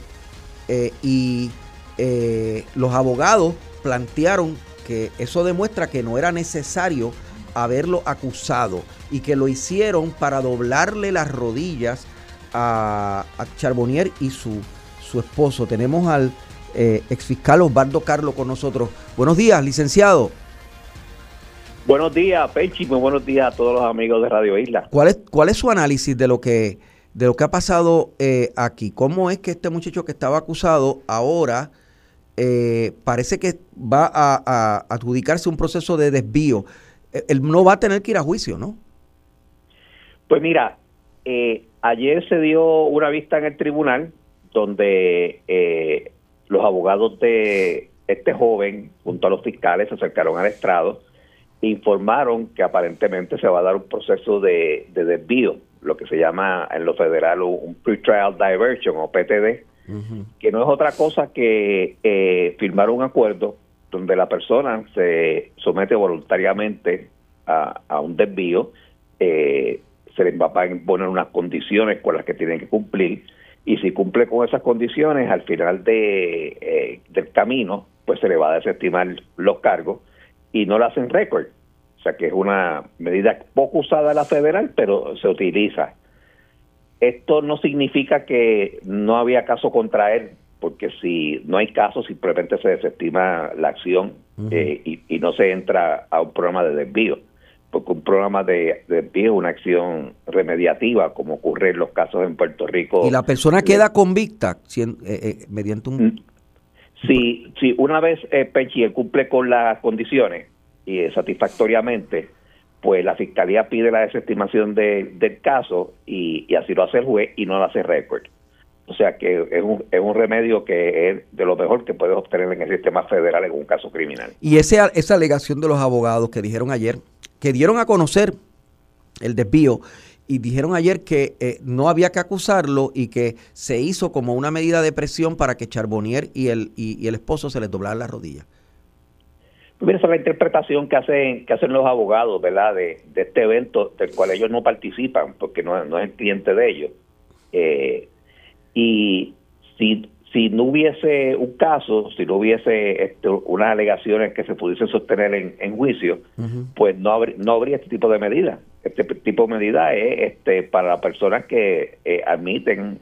eh, y eh, los abogados plantearon que eso demuestra que no era necesario haberlo acusado y que lo hicieron para doblarle las rodillas a, Charbonnier y su, su esposo. Tenemos al exfiscal Osvaldo Carlos con nosotros. Buenos días, licenciado. Buenos días, Pechi. Muy buenos días a todos los amigos de Radio Isla. ¿Cuál es, cuál es su análisis de lo que de lo que ha pasado eh, aquí. ¿Cómo es que este muchacho que estaba acusado ahora eh, parece que va a, adjudicarse un proceso de desvío? Eh, él no va a tener que ir a juicio, ¿no? Pues mira, ayer se dio una vista en el tribunal donde los abogados de este joven junto a los fiscales se acercaron al estrado e informaron que aparentemente se va a dar un proceso de desvío lo que se llama en lo federal un pretrial diversion o PTD, que no es otra cosa que eh, firmar un acuerdo donde la persona se somete voluntariamente a, un desvío, eh, se le va a poner unas condiciones con las que tienen que cumplir y si cumple con esas condiciones al final de, eh, del camino, pues se le va a desestimar los cargos y no le hacen récord. O sea que es una medida poco usada la federal, pero se utiliza. Esto no significa que no había caso contra él, porque si no hay caso, simplemente se desestima la acción eh, y, no se entra a un programa de desvío, porque un programa de, desvío es una acción remediativa, como ocurre en los casos en Puerto Rico. ¿Y la persona queda convicta eh, eh, mediante un...? Si, si una vez eh, Pechi cumple con las condiciones, y satisfactoriamente, pues la fiscalía pide la desestimación del caso y, así lo hace el juez y no lo hace récord. O sea que es un, es un remedio que es de lo mejor que puedes obtener en el sistema federal en un caso criminal. Y ese, esa alegación de los abogados que dijeron ayer, que dieron a conocer el desvío y dijeron ayer que eh, no había que acusarlo y que se hizo como una medida de presión para que Charbonnier y el, y el esposo se les doblaran las rodillas. Mira, esa es la interpretación que hacen, que hacen los abogados, ¿verdad? De, este evento del cual ellos no participan porque no, no es el cliente de ellos. Eh, y si, si no hubiese un caso, si no hubiese este, unas alegaciones que se pudiesen sostener en, juicio, pues no, habría, no habría este tipo de medida. Este tipo de medida es este, para las personas que eh, admiten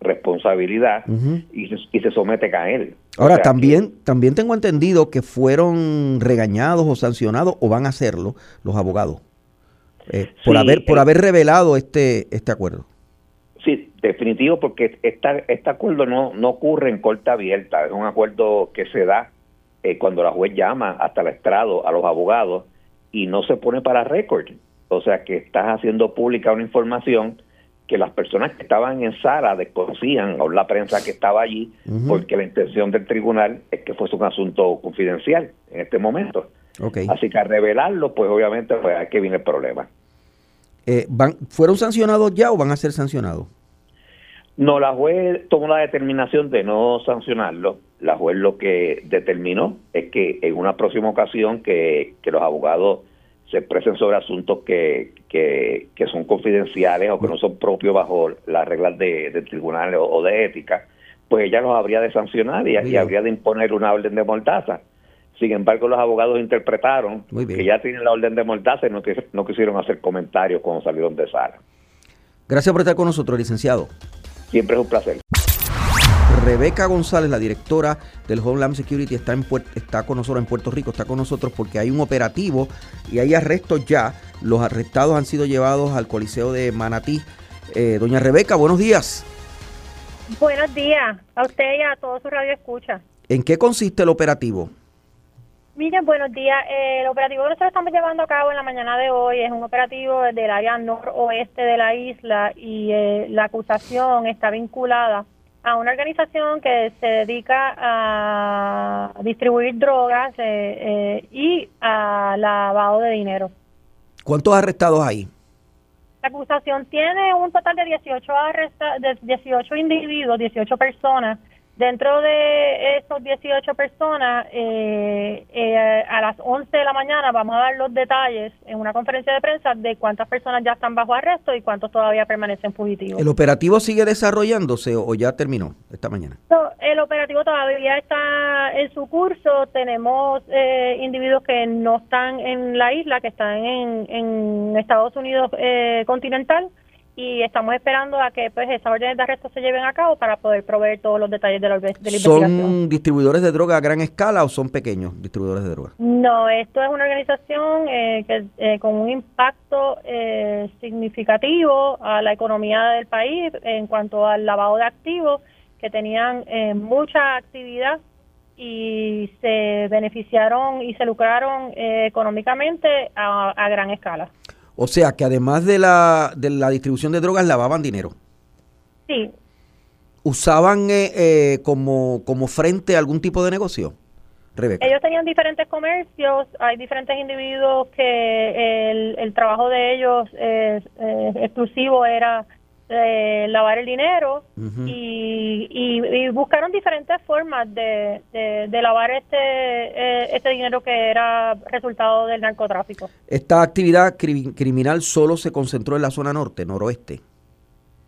responsabilidad y, se, y se someten a él. Ahora, también, también tengo entendido que fueron regañados o sancionados o van a hacerlo los abogados. eh, por Sí, haber por eh, haber revelado este este acuerdo. Sí, definitivo, porque esta, este acuerdo no, no ocurre en corte abierta, es un acuerdo que se da eh, cuando la juez llama hasta el estrado a los abogados y no se pone para récord. O sea que estás haciendo pública una información que las personas que estaban en sala desconocían, o la prensa que estaba allí, porque la intención del tribunal es que fuese un asunto confidencial en este momento. Así que al revelarlo, pues obviamente pues, aquí viene el problema. Eh, van, ¿Fueron sancionados ya o van a ser sancionados? No, la juez tomó la determinación de no sancionarlo. La juez lo que determinó es que en una próxima ocasión que, que los abogados se expresen sobre asuntos que, que, que son confidenciales o que no son propios bajo las reglas de, del tribunal o, o de ética, pues ella los habría de sancionar y, habría de imponer una orden de mordaza. Sin embargo, los abogados interpretaron que ya tienen la orden de mordaza y no, no quisieron hacer comentarios cuando salieron de sala. Gracias por estar con nosotros, licenciado. Siempre es un placer. Rebeca González, la directora del Homeland Security, está, en está con nosotros en Puerto Rico, está con nosotros porque hay un operativo y hay arrestos ya. Los arrestados han sido llevados al Coliseo de Manatí. Eh, doña Rebeca, buenos días. Buenos días a usted y a todos su radio escucha. ¿En qué consiste el operativo? Miren, buenos días. Eh, el operativo que nosotros estamos llevando a cabo en la mañana de hoy es un operativo del área noroeste de la isla y eh, la acusación está vinculada a una organización que se dedica a distribuir drogas eh, eh, y a lavado de dinero. ¿Cuántos arrestados hay? La acusación tiene un total de 18, arresta de 18 individuos, 18 personas. Dentro de esos 18 personas, eh, eh, a las 11 de la mañana vamos a dar los detalles en una conferencia de prensa de cuántas personas ya están bajo arresto y cuántos todavía permanecen fugitivos. ¿El operativo sigue desarrollándose o ya terminó esta mañana? El operativo todavía está en su curso. Tenemos eh, individuos que no están en la isla, que están en, en Estados Unidos eh, continental y estamos esperando a que pues esas órdenes de arresto se lleven a cabo para poder proveer todos los detalles de la, de la investigación. ¿Son distribuidores de droga a gran escala o son pequeños distribuidores de droga? No, esto es una organización eh, que eh, con un impacto eh, significativo a la economía del país en cuanto al lavado de activos, que tenían eh, mucha actividad y se beneficiaron y se lucraron eh, económicamente a, a gran escala. O sea, que además de la, de la distribución de drogas, lavaban dinero. Sí, ¿Usaban eh, eh, como, como frente a algún tipo de negocio? Rebeca. Ellos tenían diferentes comercios, hay diferentes individuos que el, el trabajo de ellos eh, exclusivo era eh, lavar el dinero y, y- y buscaron diferentes formas de, de, de lavar este, eh, este dinero que era resultado del narcotráfico. Esta actividad cri- criminal solo se concentró en la zona norte, noroeste.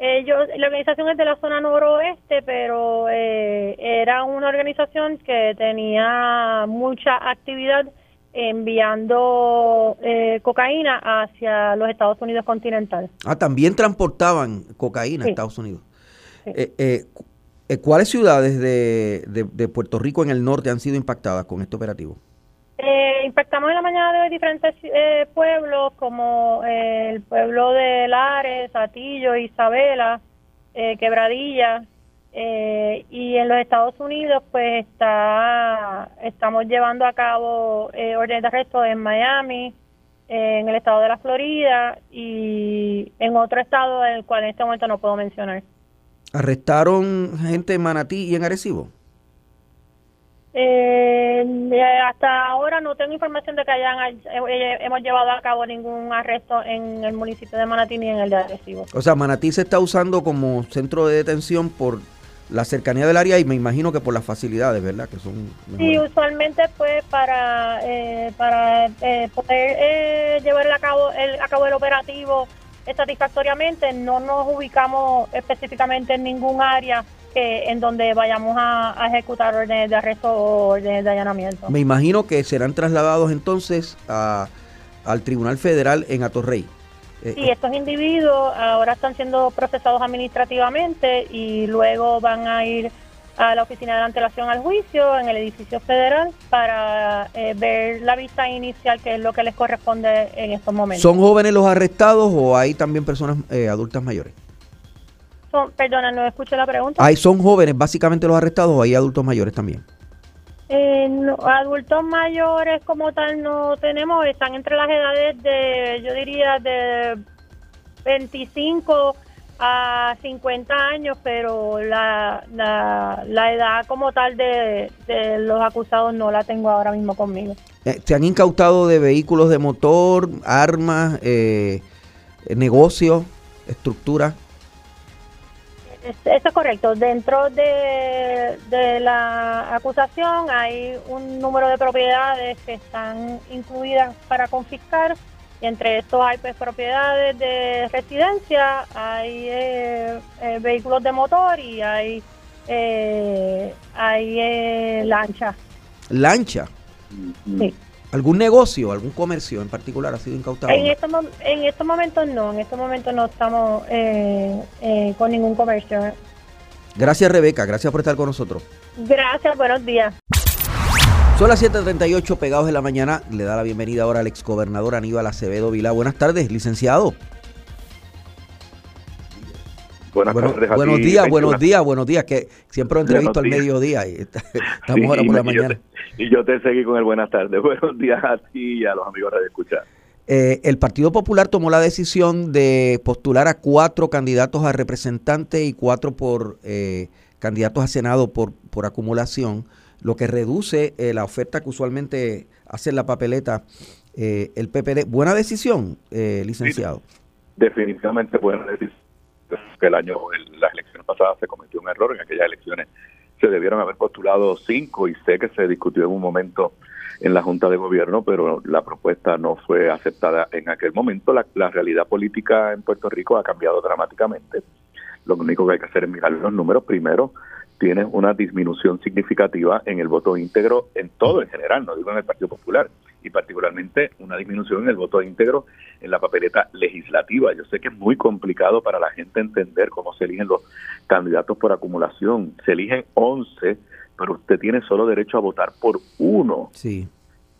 Ellos, la organización es de la zona noroeste, pero eh, era una organización que tenía mucha actividad enviando eh, cocaína hacia los Estados Unidos continental. Ah, también transportaban cocaína a. Estados Unidos. Sí. Eh, eh, eh, ¿Cuáles ciudades de, de- de Puerto Rico en el norte han sido impactadas con este operativo? Eh, impactamos en la mañana de hoy diferentes eh, pueblos como el pueblo de Lares, Atillo, Isabela, eh, Quebradilla. Eh, y en los Estados Unidos, pues está estamos llevando a cabo eh, órdenes de arresto en Miami, eh, en el estado de la Florida y en otro estado del cual en este momento no puedo mencionar. ¿Arrestaron gente en Manatí y en Arecibo? Eh, eh, hasta ahora no tengo información de que hayan eh, hemos llevado a cabo ningún arresto en el municipio de Manatí ni en el de Arecibo. O sea, Manatí se está usando como centro de detención por la cercanía del área y me imagino que por las facilidades, ¿verdad? Que son Sí, mejores. usualmente pues para eh, para eh, poder eh, llevar a cabo el a cabo el operativo satisfactoriamente no nos ubicamos específicamente en ningún área que en donde vayamos a, a ejecutar órdenes de arresto o órdenes de allanamiento. Me imagino que serán trasladados entonces a- al Tribunal Federal en Atorrey. Eh, Sí, estos individuos ahora están siendo procesados administrativamente y luego van a ir a la oficina de antelación al juicio en el edificio federal para eh, ver la vista inicial, que es lo que les corresponde en estos momentos. ¿Son jóvenes los arrestados o hay también personas eh, adultas mayores? Son, perdona, no escuché la pregunta. ¿Hay, ¿Son jóvenes básicamente los arrestados o hay adultos mayores también? Eh, adultos mayores como tal no tenemos, están entre las edades de, yo diría, de 25 a 50 años, pero la, la, edad como tal de, de los acusados no la tengo ahora mismo conmigo. Eh, ¿Se han incautado de vehículos de motor, armas, eh, negocios, estructuras? Eso es correcto. Dentro de, de la acusación hay un número de propiedades que están incluidas para confiscar y entre estos hay pues, propiedades de residencia, hay eh, eh, vehículos de motor y hay eh, hay eh, lancha. ¿Lancha? Sí. ¿Algún negocio, algún comercio en particular ha sido incautado? En estos, en estos momentos no, en estos momentos no estamos eh, eh, con ningún comercio. Gracias Rebeca, gracias por estar con nosotros. Gracias, buenos días. Son las 7.38 pegados de la mañana. Le da la bienvenida ahora al exgobernador Aníbal Acevedo Vilá. Buenas tardes, licenciado. Buenas Bueno, tardes a buenos ti, días, buenos días, buenos días, que siempre lo entrevisto al días. mediodía y está- estamos Sí, ahora por la yo mañana. te- Y yo te seguí con el buenas tardes. Buenos días a ti y a los amigos de escuchar. Eh, el Partido Popular tomó la decisión de postular a cuatro candidatos a representantes y cuatro por eh, candidatos a Senado por, por acumulación, lo que reduce eh, la oferta que usualmente hace en la papeleta eh, el PPD. Buena decisión, eh, licenciado. Definitivamente pueden decir que el año, las elecciones pasadas se cometió un error. En aquellas elecciones se debieron haber postulado cinco y sé que se discutió en un momento en la Junta de Gobierno, pero la propuesta no fue aceptada en aquel momento. La, la realidad política en Puerto Rico ha cambiado dramáticamente. Lo único que hay que hacer es mirar los números. Primero, tienes una disminución significativa en el voto íntegro en todo en general, no digo en el Partido Popular, y particularmente una disminución en el voto íntegro en la papeleta legislativa. Yo sé que es muy complicado para la gente entender cómo se eligen los candidatos por acumulación. Se eligen 11, pero usted tiene solo derecho a votar por uno. Sí.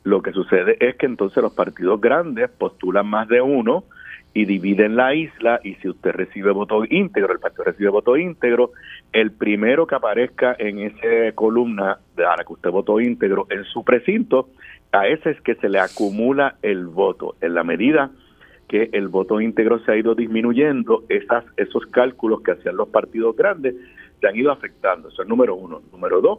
Lo que sucede es que entonces los partidos grandes postulan más de uno y dividen la isla y si usted recibe voto íntegro, el partido recibe voto íntegro, el primero que aparezca en esa columna a la que usted votó íntegro en su precinto, a ese es que se le acumula el voto. En la medida que el voto íntegro se ha ido disminuyendo, esas, esos cálculos que hacían los partidos grandes se han ido afectando. Eso es número uno. Número dos,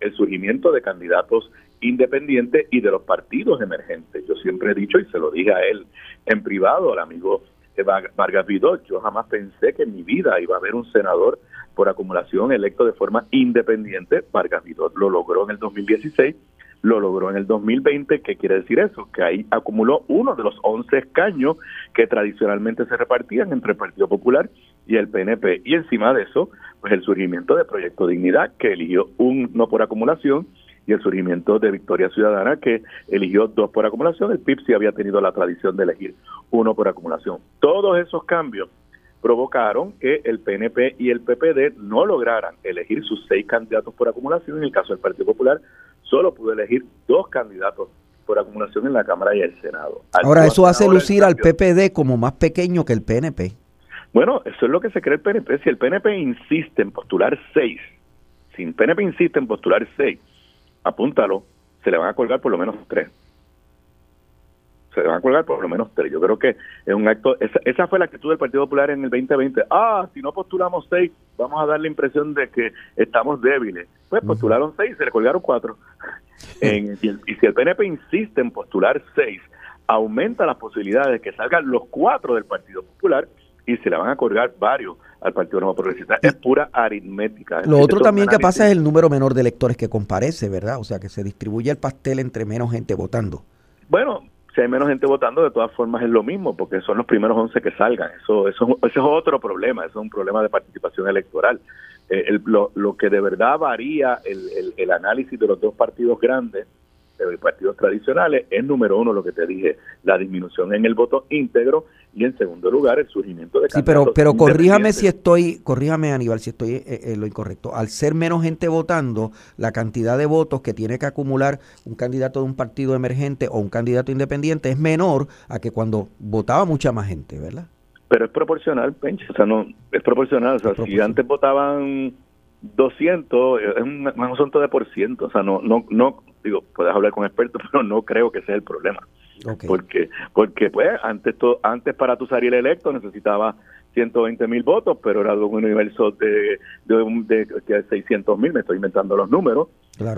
el surgimiento de candidatos independientes y de los partidos emergentes. Yo siempre he dicho, y se lo dije a él en privado, al amigo Vargas Vidal, yo jamás pensé que en mi vida iba a haber un senador por acumulación electo de forma independiente. Vargas Vidal lo logró en el 2016, lo logró en el 2020. ¿Qué quiere decir eso? Que ahí acumuló uno de los 11 escaños que tradicionalmente se repartían entre el Partido Popular y el PNP. Y encima de eso, pues el surgimiento de Proyecto Dignidad, que eligió un no por acumulación, y el surgimiento de Victoria Ciudadana, que eligió dos por acumulación. El PIB sí había tenido la tradición de elegir uno por acumulación. Todos esos cambios provocaron que el PNP y el PPD no lograran elegir sus seis candidatos por acumulación. En el caso del Partido Popular, solo pudo elegir dos candidatos por acumulación en la Cámara y el Senado. Ahora, eso hace Ahora lucir al PPD como más pequeño que el PNP. Bueno, eso es lo que se cree el PNP. Si el PNP insiste en postular seis, si el PNP insiste en postular seis, apúntalo, se le van a colgar por lo menos tres. Se le van a colgar por lo menos tres. Yo creo que es un acto, esa, esa fue la actitud del Partido Popular en el 2020. Ah, si no postulamos seis, vamos a dar la impresión de que estamos débiles. Pues postularon seis, se le colgaron cuatro. En- y, el- y si el PNP insiste en postular seis, aumenta las posibilidades de que salgan los cuatro del Partido Popular y se le van a colgar varios al Partido Nuevo Progresista. Es pura aritmética. Lo otro también que pasa es el número menor de electores que comparece, ¿verdad? O sea, que se distribuye el pastel entre menos gente votando. Bueno, si hay menos gente votando, de todas formas es lo mismo, porque son los primeros 11 que salgan. Eso, eso, ese es otro problema, eso es un problema de participación electoral. Eh, el- lo, lo que de verdad varía el, el- el análisis de los dos partidos grandes eh, partidos tradicionales es número uno lo que te dije, la disminución en el voto íntegro y en segundo lugar el surgimiento de Sí, pero, pero corríjame si estoy, corríjame Aníbal, si estoy eh, en lo incorrecto. Al ser menos gente votando, la cantidad de votos que tiene que acumular un candidato de un partido emergente o un candidato independiente es menor a que cuando votaba mucha más gente, ¿verdad? Pero es proporcional, Pencho, o sea, no, es proporcional, o sea, si antes votaban 200, es un, un asunto de por ciento, o sea, no, no, no, digo, puedes hablar con expertos, pero no creo que sea el problema. Porque, porque pues antes, to, antes para tu salir electo necesitaba 120 mil votos, pero era de un universo de, de, de, 600 mil, me estoy inventando los números,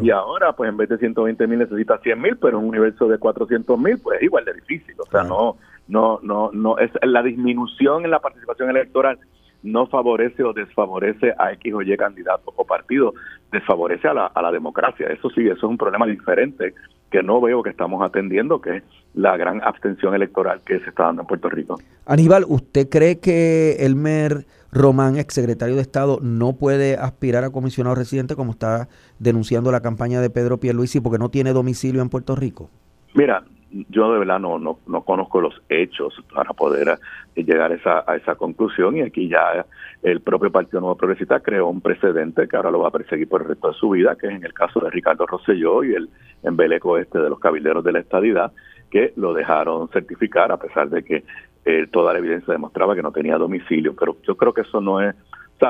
y ahora pues en vez de 120 mil necesita 100 mil, pero un universo de 400 mil pues es igual de difícil, o sea, no, no, no, no, es la disminución en la participación electoral no favorece o desfavorece a X o Y candidato o partido, desfavorece a la, a la democracia. Eso sí, eso es un problema diferente que no veo que estamos atendiendo, que es la gran abstención electoral que se está dando en Puerto Rico. Aníbal, ¿usted cree que Elmer Román, exsecretario de Estado, no puede aspirar a comisionado residente como está denunciando la campaña de Pedro Pierluisi porque no tiene domicilio en Puerto Rico? Mira, yo de verdad no, no, no conozco los hechos para poder eh, llegar a esa, a esa conclusión y aquí ya el propio Partido Nuevo Progresista creó un precedente que ahora lo va a perseguir por el resto de su vida, que es en el caso de Ricardo Rosselló y el embeleco este de los cabilderos de la estadidad, que lo dejaron certificar a pesar de que eh, toda la evidencia demostraba que no tenía domicilio. Pero yo creo que eso no es,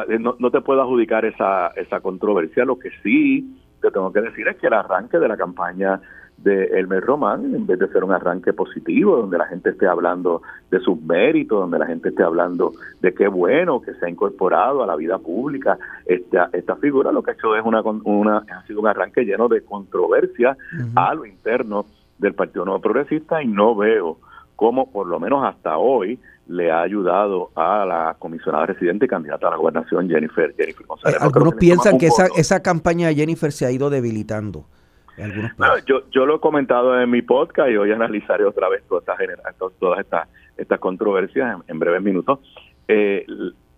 eh, no, no te puedo adjudicar esa, esa controversia. Lo que sí te tengo que decir es que el arranque de la campaña de Elmer Román, en vez de ser un arranque positivo, donde la gente esté hablando de sus méritos, donde la gente esté hablando de qué bueno que se ha incorporado a la vida pública esta, esta figura, lo que ha hecho es una, una ha sido un arranque lleno de controversia a lo interno del Partido Nuevo Progresista y no veo cómo, por lo menos hasta hoy, le ha ayudado a la comisionada residente y candidata a la gobernación Jennifer, Jennifer González. Eh, algunos piensan que esa, esa campaña de Jennifer se ha ido debilitando yo, yo lo he comentado en mi podcast y hoy analizaré otra vez todas estas, todas estas, estas controversias en, breves minutos. Eh,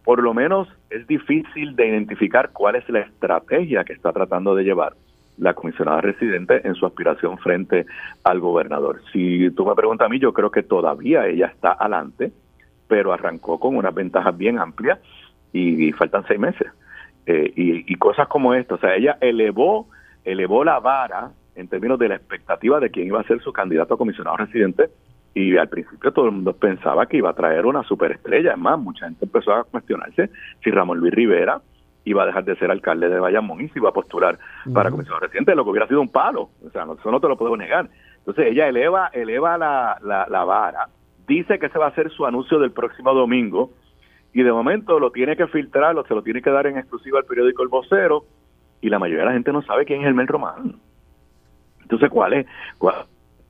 por lo menos es difícil de identificar cuál es la estrategia que está tratando de llevar la comisionada residente en su aspiración frente al gobernador. Si tú me preguntas a mí, yo creo que todavía ella está adelante, pero arrancó con unas ventajas bien amplias y, faltan seis meses. Eh, y, y, cosas como esto, o sea, ella elevó elevó la vara en términos de la expectativa de quién iba a ser su candidato a comisionado residente y al principio todo el mundo pensaba que iba a traer una superestrella. Es más, mucha gente empezó a cuestionarse si Ramón Luis Rivera iba a dejar de ser alcalde de Bayamón y se iba a postular para comisionado residente, lo que hubiera sido un palo. O sea, eso no te lo puedo negar. Entonces ella eleva, eleva la, la, la vara, dice que ese va a ser su anuncio del próximo domingo y de momento lo tiene que filtrar, lo, se lo tiene que dar en exclusiva al periódico El Vocero y la mayoría de la gente no sabe quién es el Mel Román. Entonces, ¿cuál es?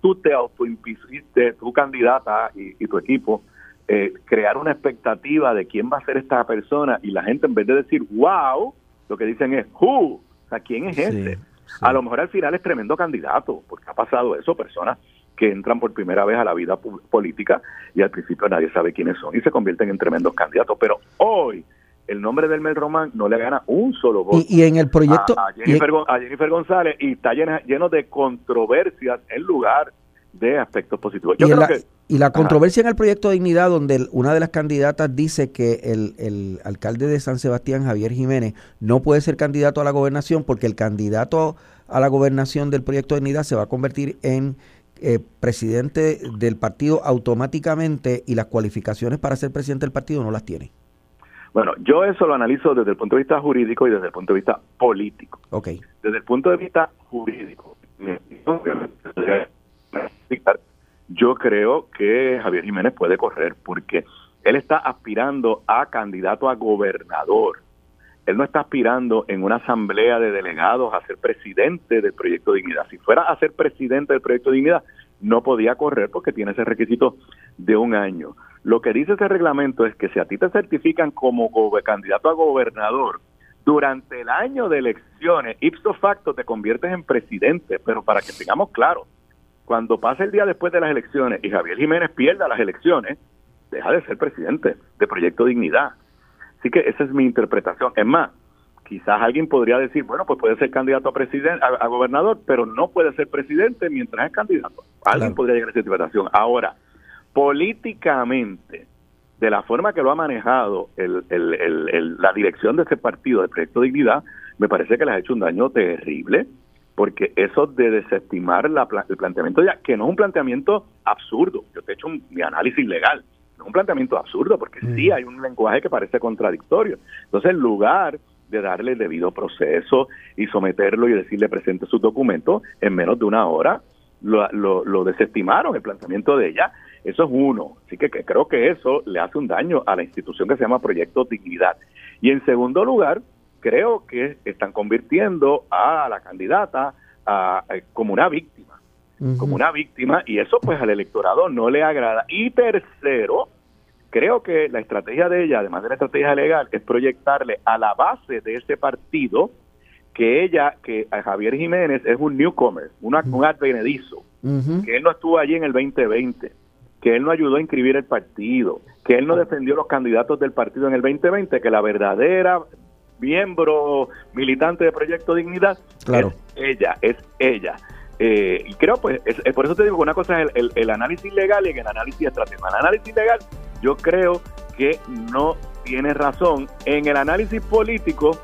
tú te autoimpusiste, tu candidata y, tu equipo, eh, crear una expectativa de quién va a ser esta persona y la gente en vez de decir, wow, lo que dicen es, who, o sea, ¿quién es ese? A lo mejor al final es tremendo candidato, porque ha pasado eso, personas que entran por primera vez a la vida política y al principio nadie sabe quiénes son y se convierten en tremendos candidatos. Pero hoy el nombre del Mel Román no le gana un solo voto. Y, en el proyecto. A, Jennifer, González y está lleno, de controversias en lugar de aspectos positivos. y, la, y la controversia en el proyecto de Dignidad, donde una de las candidatas dice que el, el, alcalde de San Sebastián, Javier Jiménez, no puede ser candidato a la gobernación porque el candidato a la gobernación del proyecto de Dignidad se va a convertir en eh, presidente del partido automáticamente y las cualificaciones para ser presidente del partido no las tiene. Bueno, yo eso lo analizo desde el punto de vista jurídico y desde el punto de vista político. Okay. Desde el punto de vista jurídico, yo creo que Javier Jiménez puede correr porque él está aspirando a candidato a gobernador. Él no está aspirando en una asamblea de delegados a ser presidente del Proyecto de Dignidad. Si fuera a ser presidente del Proyecto de Dignidad, no podía correr porque tiene ese requisito de un año. Lo que dice ese reglamento es que si a ti te certifican como candidato a gobernador durante el año de elecciones, ipso facto te conviertes en presidente, pero para que tengamos claro, cuando pase el día después de las elecciones y Javier Jiménez pierda las elecciones, deja de ser presidente de Proyecto Dignidad. Así que esa es mi interpretación. Es más, quizás alguien podría decir, bueno, pues puede ser candidato a presidente, a, gobernador, pero no puede ser presidente mientras es candidato. Alguien podría llegar a esa interpretación. Ahora, políticamente, de la forma que lo ha manejado la dirección de ese partido, del Proyecto Dignidad, me parece que les ha hecho un daño terrible, porque eso de desestimar la, el planteamiento ya, que no es un planteamiento absurdo, yo te he hecho un, mi análisis legal, no es un planteamiento absurdo, porque sí hay un lenguaje que parece contradictorio. Entonces, en lugar de darle el debido proceso y someterlo y decirle presente sus documentos en menos de una hora, lo, lo, desestimaron el planteamiento de ella. Eso es uno. Así que, creo que eso le hace un daño a la institución que se llama Proyecto Dignidad. Y en segundo lugar, creo que están convirtiendo a la candidata a, como una víctima, como una víctima, y eso pues al electorado no le agrada. Y tercero, creo que la estrategia de ella, además de la estrategia legal, es proyectarle a la base de ese partido que ella, que a Javier Jiménez es un newcomer, un advenedizo, que él no estuvo allí en el 2020, que él no ayudó a inscribir el partido, que él no defendió los candidatos del partido en el 2020, que la verdadera miembro militante de Proyecto Dignidad es ella, es ella. Eh, y creo, pues, es, por eso te digo que una cosa es el, el, análisis legal y el análisis estratégico. El análisis legal, yo creo que no tiene razón. En el análisis político,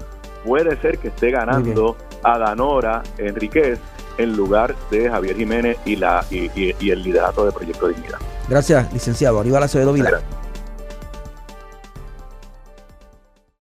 puede ser que esté ganando a Danora Enríquez en lugar de Javier Jiménez y, la, y, el liderato de Proyecto Dignidad. Gracias, licenciado. Aníbal Acevedo Vila.